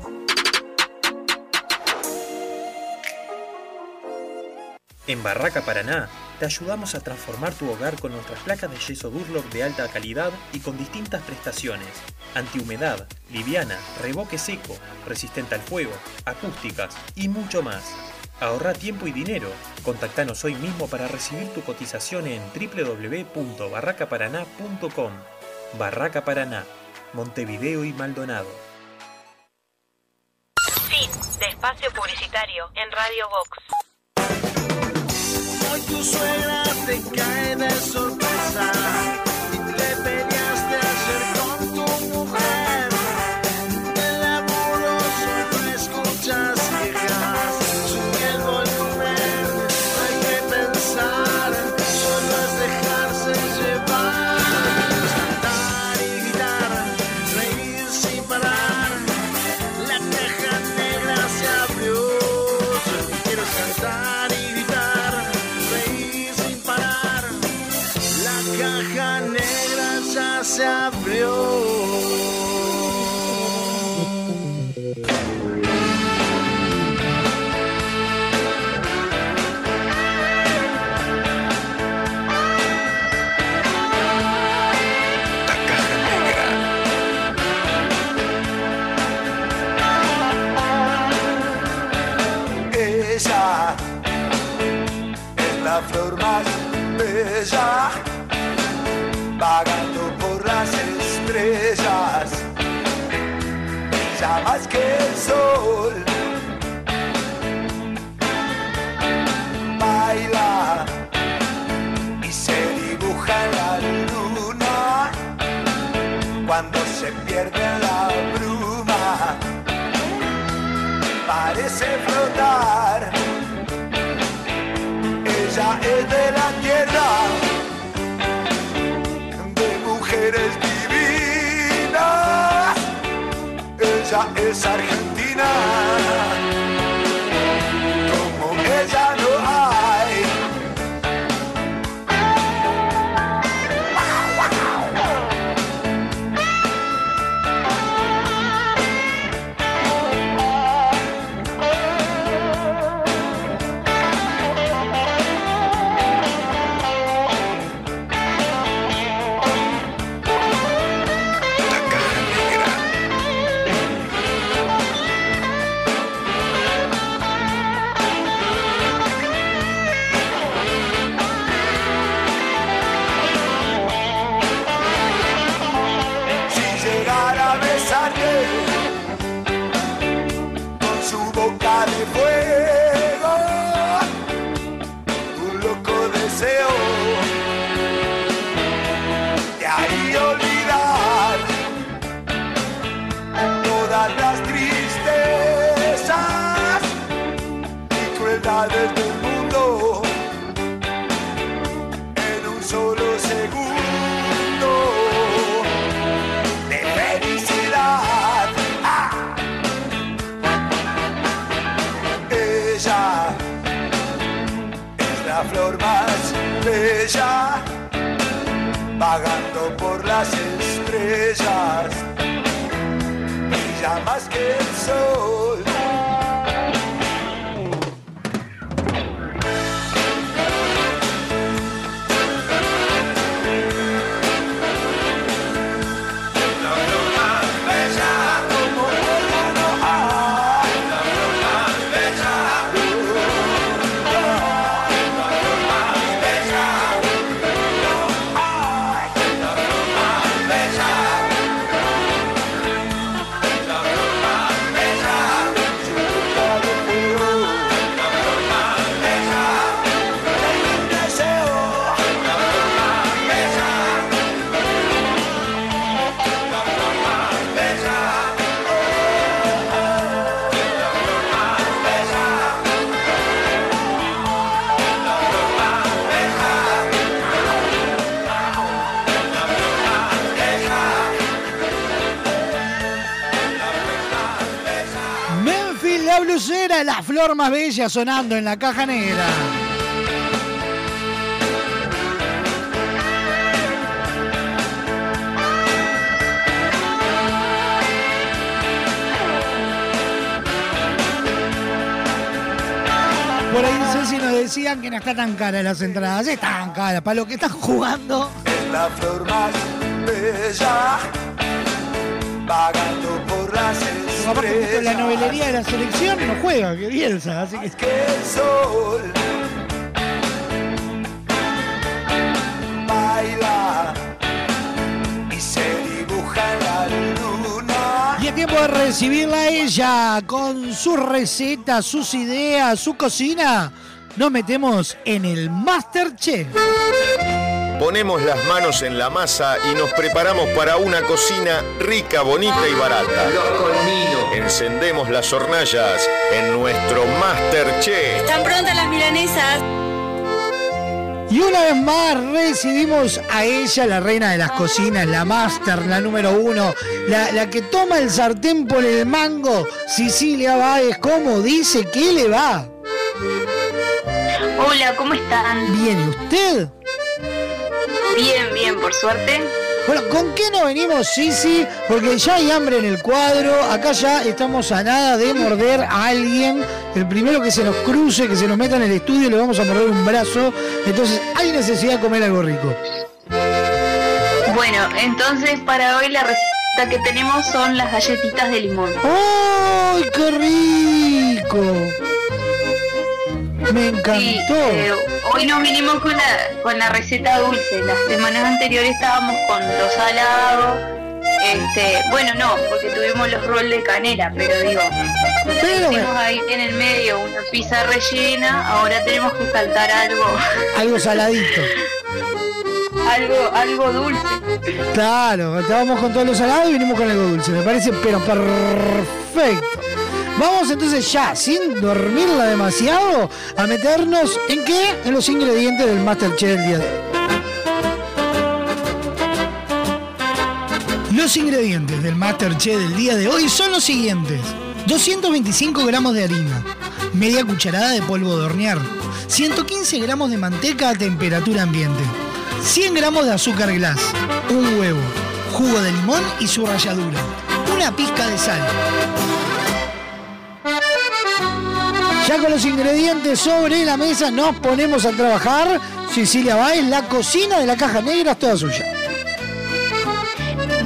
En Barraca Paraná te ayudamos a transformar tu hogar con nuestras placas de yeso Durlock de alta calidad y con distintas prestaciones. Antihumedad, liviana, revoque seco, resistente al fuego, acústicas y mucho más. Ahorra tiempo y dinero. Contactanos hoy mismo para recibir tu cotización en www.barracaparaná.com. Barraca Paraná, Montevideo y Maldonado. Fin de espacio publicitario en Radio Vox. Hoy tu suegra te cae de sorpresa Ella es de la tierra, de mujeres divinas. Ella es argentina. Flor más bella sonando en la caja negra. Por ahí Ceci nos decían que no está tan cara las entradas. Están caras, para lo que están jugando. Es la flor más bella, vagando por las Aparte, justo en la novelería de la selección no juega, que Bielsa, así que. que el sol baila y se dibuja la luna. Y es tiempo de recibirla a ella con sus recetas, sus ideas, su cocina. Nos metemos en el Masterchef. Ponemos las manos en la masa y nos preparamos para una cocina rica, bonita y barata. Encendemos las hornallas en nuestro Masterchef. ¿Están prontas las milanesas? Y una vez más recibimos a ella, la reina de las cocinas, la master, la número uno, la, la que toma el sartén por el mango, Sicilia Báez, ¿cómo dice que le va? Hola, ¿cómo están? Bien, ¿y usted? Bien, bien, por suerte. Bueno, ¿con qué nos venimos, Sisi? Porque ya hay hambre en el cuadro, acá ya estamos a nada de morder a alguien. El primero que se nos cruce, que se nos meta en el estudio, le vamos a morder un brazo. Entonces hay necesidad de comer algo rico. Bueno, entonces para hoy la receta que tenemos son las galletitas de limón. ¡Ay, qué rico! Me encantó. Sí, eh, hoy nos vinimos con la, con la receta dulce. Las semanas anteriores estábamos con los salados. Este, bueno, no, porque tuvimos los rolls de canela, pero digo, hicimos ahí en el medio una pizza rellena, ahora tenemos que saltar algo, Algo saladito. algo, algo dulce. Claro, estábamos con todos los salados y vinimos con algo dulce. Me parece, pero perfecto. Vamos entonces ya, sin dormirla demasiado, a meternos en qué? En los ingredientes del Masterchef del día de hoy. Los ingredientes del Masterchef del día de hoy son los siguientes. 225 gramos de harina, media cucharada de polvo de hornear, 115 gramos de manteca a temperatura ambiente, 100 gramos de azúcar glass, un huevo, jugo de limón y su ralladura, una pizca de sal. Ya con los ingredientes sobre la mesa nos ponemos a trabajar. Cecilia Báez, la cocina de la caja negra es toda suya.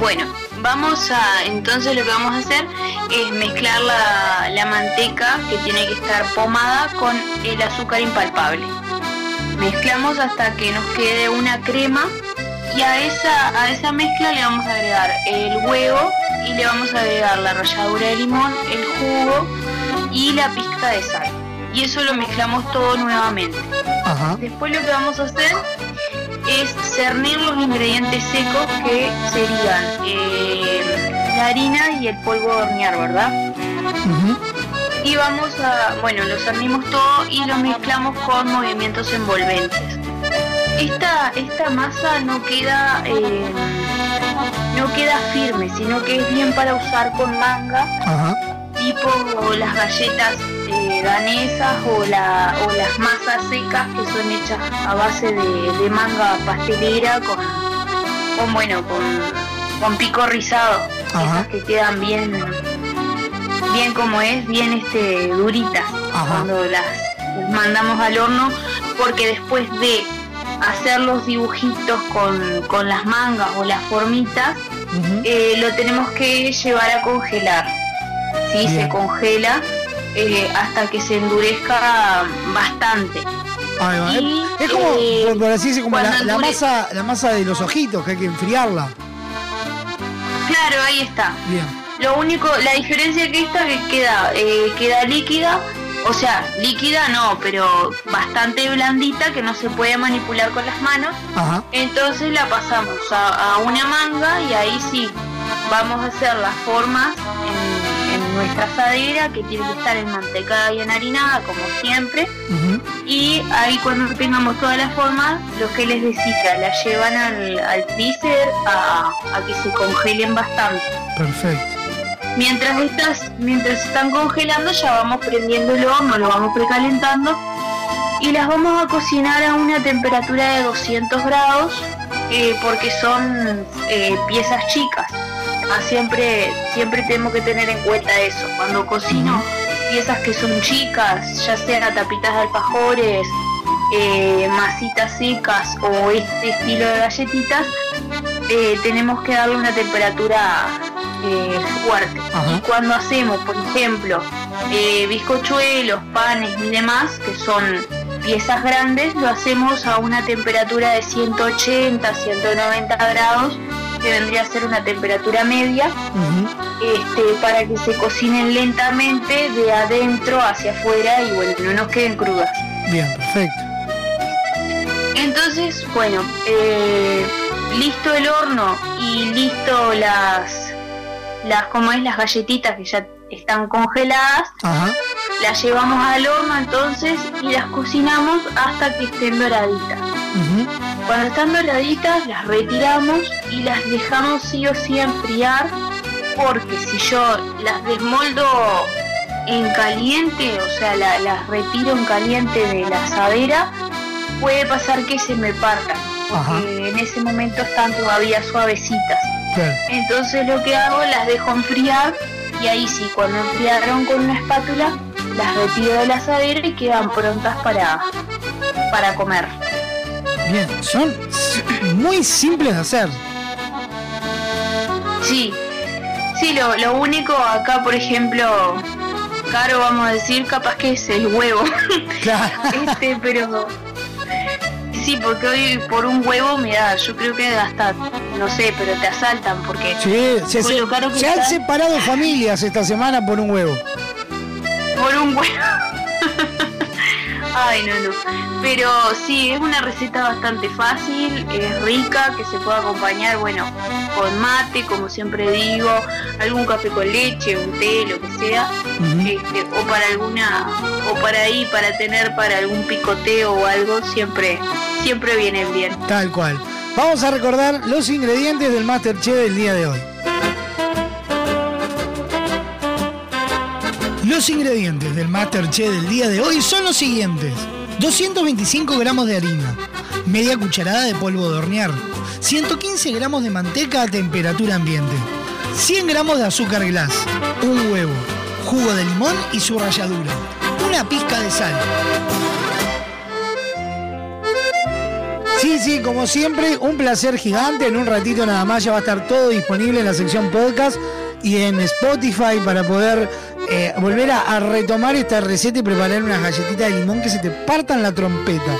Bueno, vamos a, entonces lo que vamos a hacer es mezclar la, manteca que tiene que estar pomada con el azúcar impalpable. Mezclamos hasta que nos quede una crema y a esa, a esa mezcla le vamos a agregar el huevo y le vamos a agregar la ralladura de limón, el jugo y la pizca de sal. Y eso lo mezclamos todo nuevamente. Ajá. Después lo que vamos a hacer es cernir los ingredientes secos que serían eh, la harina y el polvo de hornear, ¿verdad? Y vamos a, bueno, lo cernimos todo y lo mezclamos con movimientos envolventes. Esta, esta masa no queda, eh, no queda firme, sino que es bien para usar con manga, Ajá. Tipo las galletas eh, danesas o, la, o las masas secas que son hechas a base de, de manga pastelera con, con bueno, con, con pico rizado, esas que quedan bien, bien como es, bien este duritas. Cuando las, las mandamos al horno, porque después de hacer los dibujitos con, con las mangas o las formitas, eh, lo tenemos que llevar a congelar. ¿Sí? Se congela eh, hasta que se endurezca bastante. Y, es, es como, eh, por, así decir, como la, la masa, la masa de los ojitos, que hay que enfriarla. Claro, ahí está. Bien. Lo único, la diferencia que esta que queda, eh, queda líquida, o sea, líquida no, pero bastante blandita que no se puede manipular con las manos. Ajá. Entonces la pasamos a, a una manga y ahí sí vamos a hacer las formas en nuestra asadera que tiene que estar enmantecada y enharinada como siempre. Y ahí cuando tengamos todas las formas, los que les decía, las llevan al, al freezer a, a que se congelen bastante. Perfecto. Mientras estas, mientras están congelando ya vamos prendiendo el horno, lo vamos precalentando y las vamos a cocinar a una temperatura de 200 grados eh, porque son eh, piezas chicas. Ah, siempre, siempre tenemos que tener en cuenta eso. Cuando cocino piezas que son chicas, ya sean tapitas de alfajores, eh, masitas secas o este estilo de galletitas, eh, tenemos que darle una temperatura eh, fuerte. Y cuando hacemos, por ejemplo, bizcochuelos, panes y demás, que son piezas grandes, lo hacemos a una temperatura de 180, 190 grados, que vendría a ser una temperatura media, este, para que se cocinen lentamente de adentro hacia afuera y bueno, no nos queden crudas. Bien, perfecto. Entonces, bueno, eh, listo el horno y listo las, las, como es, las galletitas que ya están congeladas, Ajá. las llevamos al horno entonces y las cocinamos hasta que estén doraditas. Cuando están doraditas las retiramos y las dejamos sí o sí enfriar porque si yo las desmoldo en caliente, o sea, la- las retiro en caliente de la asadera, puede pasar que se me partan, porque en ese momento están todavía suavecitas. Entonces lo que hago, las dejo enfriar y ahí sí, cuando enfriaron con una espátula, las retiro de la asadera y quedan prontas para, para comer. Bien, son muy simples de hacer. Sí, sí, lo, lo único acá, por ejemplo, caro, vamos a decir, capaz que es el huevo. este, pero sí, porque hoy por un huevo, mira, yo creo que hasta, no sé, pero te asaltan porque Sí, se, lo caro que se han separado familias esta semana por un huevo. por un huevo. Ay, no, no. Pero sí, es una receta bastante fácil, es rica, que se puede acompañar, bueno, con mate, como siempre digo, algún café con leche, un té, lo que sea, este, o para alguna, o para ahí, para tener para algún picoteo o algo, siempre, siempre viene bien. Tal cual. Vamos a recordar los ingredientes del Masterchef del día de hoy. Los ingredientes del Masterchef del día de hoy son los siguientes. 225 gramos de harina, media cucharada de polvo de hornear, 115 gramos de manteca a temperatura ambiente, 100 gramos de azúcar glass, un huevo, jugo de limón y su ralladura, una pizca de sal. Sí, sí, como siempre, un placer gigante. En un ratito nada más ya va a estar todo disponible en la sección podcast y en Spotify para poder eh, volver a, a retomar esta receta y preparar unas galletitas de limón que se te partan la trompeta.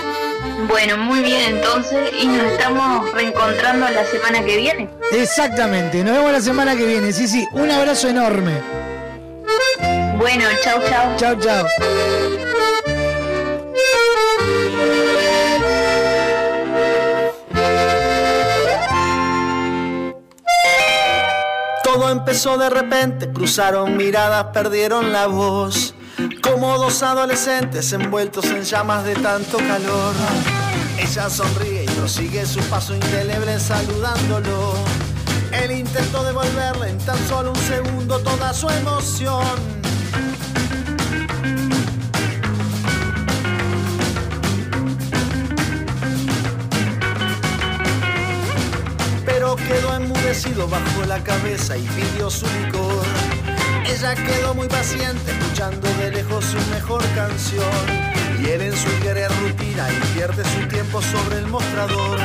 Bueno, muy bien entonces, y nos estamos reencontrando la semana que viene. Exactamente, nos vemos la semana que viene. Sí, sí, un abrazo enorme. Bueno, chau, chau. Chau, chau. Todo empezó de repente, cruzaron miradas, perdieron la voz. Como dos adolescentes envueltos en llamas de tanto calor. Ella sonríe y prosigue su paso indeleble saludándolo. Él intentó devolverle en tan solo un segundo toda su emoción. Quedó enmudecido bajo la cabeza y pidió su licor. Ella quedó muy paciente, escuchando de lejos su mejor canción. Y él en su querer rutina invierte su tiempo sobre el mostrador.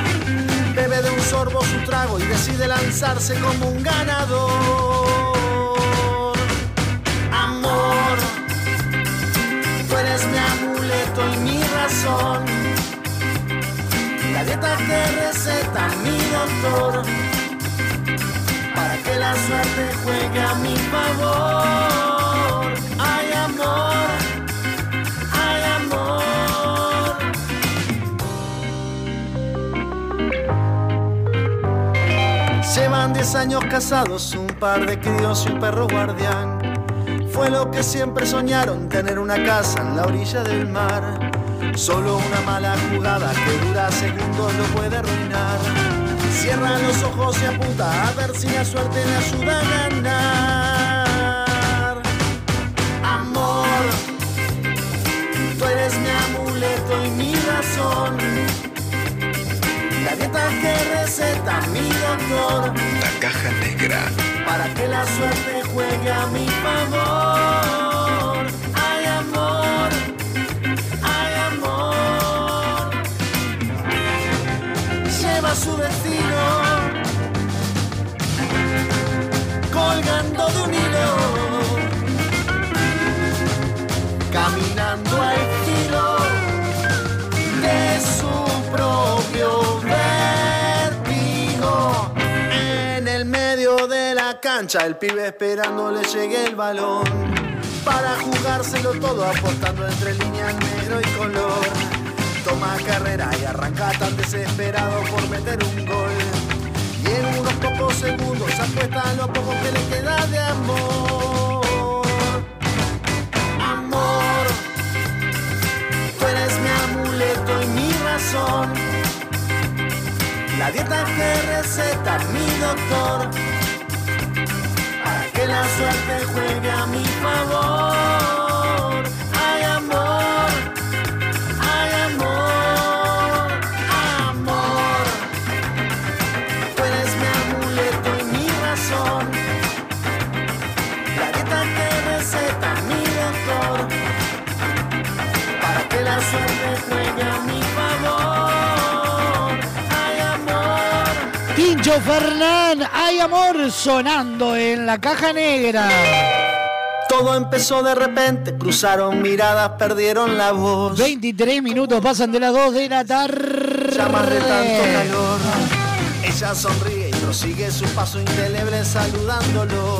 Bebe de un sorbo su trago y decide lanzarse como un ganador. Amor, tú eres mi amuleto y mi razón. La dieta que receta mi doctor para que la suerte juegue a mi favor. Ay amor, ay amor. Llevan 10 años casados, un par de críos y un perro guardián. Fue lo que siempre soñaron, tener una casa en la orilla del mar. Solo una mala jugada que dura segundos lo puede arruinar. Cierra los ojos y apunta a ver si la suerte le ayuda a ganar. Amor, tú eres mi amuleto y mi razón. La dieta que receta mi doctor La caja negra. para que la suerte juegue a mi favor. Caminando al filo de su propio vértigo. En el medio de la cancha, el pibe esperando le llegue el balón. Para jugárselo todo, apostando entre líneas negro y color. Toma carrera y arranca tan desesperado por meter un gol. En unos pocos segundos apuesta lo poco que le queda de amor. Amor, tú eres mi amuleto y mi razón. La dieta que receta mi doctor para que la suerte juegue a mi favor. Fernán, hay amor sonando en la caja negra. Todo empezó de repente, cruzaron miradas, perdieron la voz. 23 minutos pasan de las 2 de la tarde. Llamas de tanto calor. Ella sonríe y prosigue su paso indeleble saludándolo.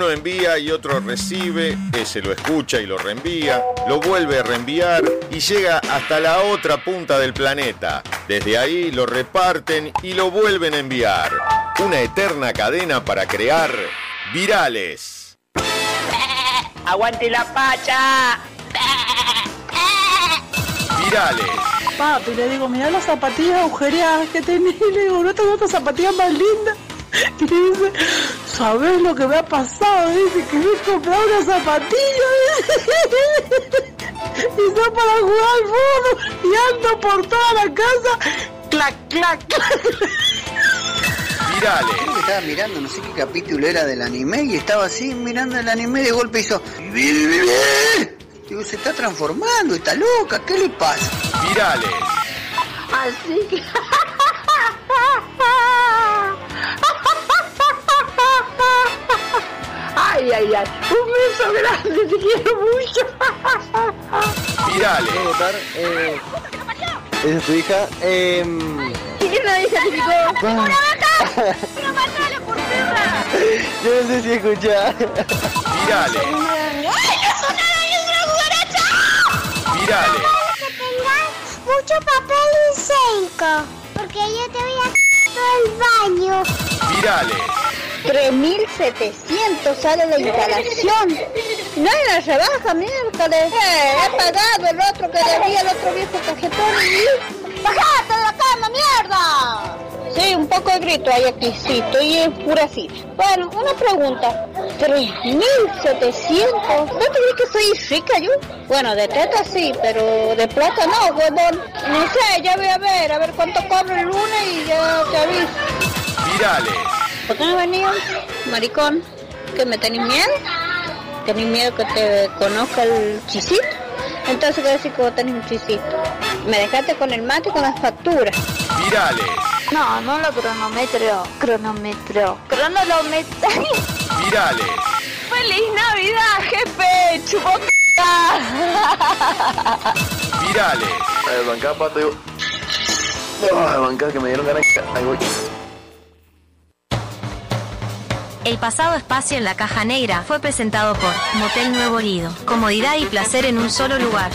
Uno envía y otro recibe, ese lo escucha y lo reenvía, lo vuelve a reenviar y llega hasta la otra punta del planeta. Desde ahí lo reparten y lo vuelven a enviar. Una eterna cadena para crear virales. ¡Aguante la pacha! Virales. Papi, le digo, mirá las zapatillas agujereadas que tenés. Y le digo, no tengo otras zapatillas más lindas. Y le dice, ¿sabes lo que me ha pasado? Dice que me he comprado una zapatilla. Y son para jugar al fútbol. Y ando por toda la casa. Clac, clac, clac. Virales. Estaba mirando, no sé qué capítulo era del anime y estaba así mirando el anime y de golpe hizo. Digo, se está transformando, está loca, ¿qué le pasa? Virales. Así que... Ay, ay, ay. Un beso grande, te quiero mucho. Virales. ¿Puedo votar? Eh, ¿Esa es tu hija? Eh, ¿Quién lo identificó? ¡Una vaca! ¡Pero matala por perra! yo no sé si escuchás. Virales. ¡Ay, no son! ¡Es una cucaracha! Virales. Mucho papel higiénico, porque yo te voy a todo el baño. Virales. 3.700 sale la instalación. No hay una rebaja, miércoles. Eh, he pagado el otro que debía, el otro viejo cajetón. ¡Bajate de la cama, mierda! Sí, un poco de grito hay aquí, sí, estoy enfurecida. Bueno, una pregunta. 3.700. ¿No te crees que soy rica yo? Bueno, de teta sí, pero de plata no, huevón. No sé, ya voy a ver, a ver cuánto cobro el lunes y ya te aviso. Virales. ¿Por qué no venido, maricón? ¿Que me tenés miedo? ¿Tenés miedo que te conozca el chisito? Entonces, ¿qué decir que vos tenés un chisito? Me dejaste con el mate y con las facturas. Virales. No, no lo cronometro. Cronometro. Cronolometro. Virales. ¡Feliz Navidad, jefe! ¡Chupoca! Virales. A ver, bancá, pato. Ah, bancá, que me dieron ganas. Ahí voy. El pasado espacio en la caja negra fue presentado por Motel Nuevo Lido. Comodidad y placer en un solo lugar.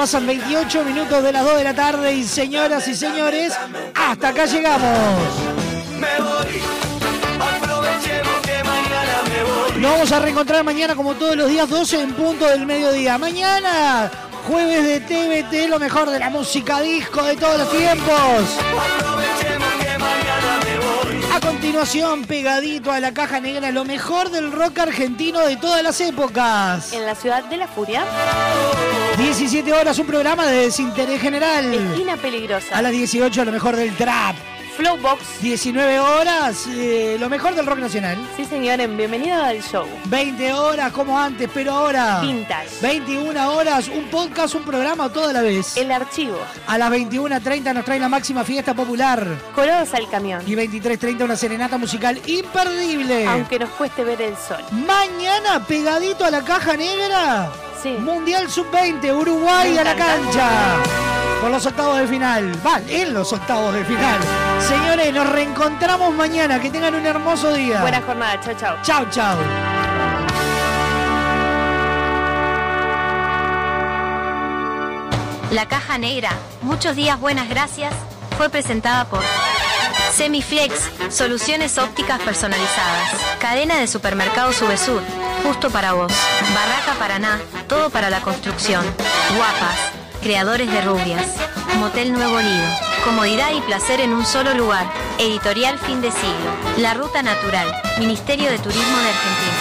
Pasan 28 minutos de las 2 de la tarde. Y señoras y señores, hasta acá llegamos. Me voy, aprovechemos que mañana me voy. Nos vamos a reencontrar mañana como todos los días, 12 en punto del mediodía. Mañana, jueves de TVT, lo mejor de la música disco de todos los tiempos. A continuación, pegadito a la caja negra, lo mejor del rock argentino de todas las épocas. En la ciudad de la furia, 17 horas, un programa de desinterés general. esquina peligrosa. A las 18, lo mejor del trap. Flowbox. 19 horas, eh, lo mejor del rock nacional. Sí, señores, bienvenido al show. 20 horas, como antes, pero ahora. Vintage. 21 horas, un podcast, un programa toda la vez. El archivo. A las 21.30 nos trae la máxima fiesta popular. Colados al camión. Y 23.30 una serenata musical imperdible. Aunque nos cueste ver el sol. Mañana, pegadito a la caja negra. Sí. Mundial Sub-20, Uruguay a la cancha. Por los octavos de final. Van, en los octavos de final. Señores, nos reencontramos mañana. Que tengan un hermoso día. Buena jornada. Chao, chao. Chao, chao. La Caja Negra, muchos días buenas gracias, fue presentada por Semiflex, soluciones ópticas personalizadas. Cadena de supermercados Subesur, justo para vos. Barraca Paraná, todo para la construcción. Guapas, creadores de rubias. Motel Nuevo Lido, comodidad y placer en un solo lugar. Editorial Fin de Siglo. La Ruta Natural, Ministerio de Turismo de Argentina.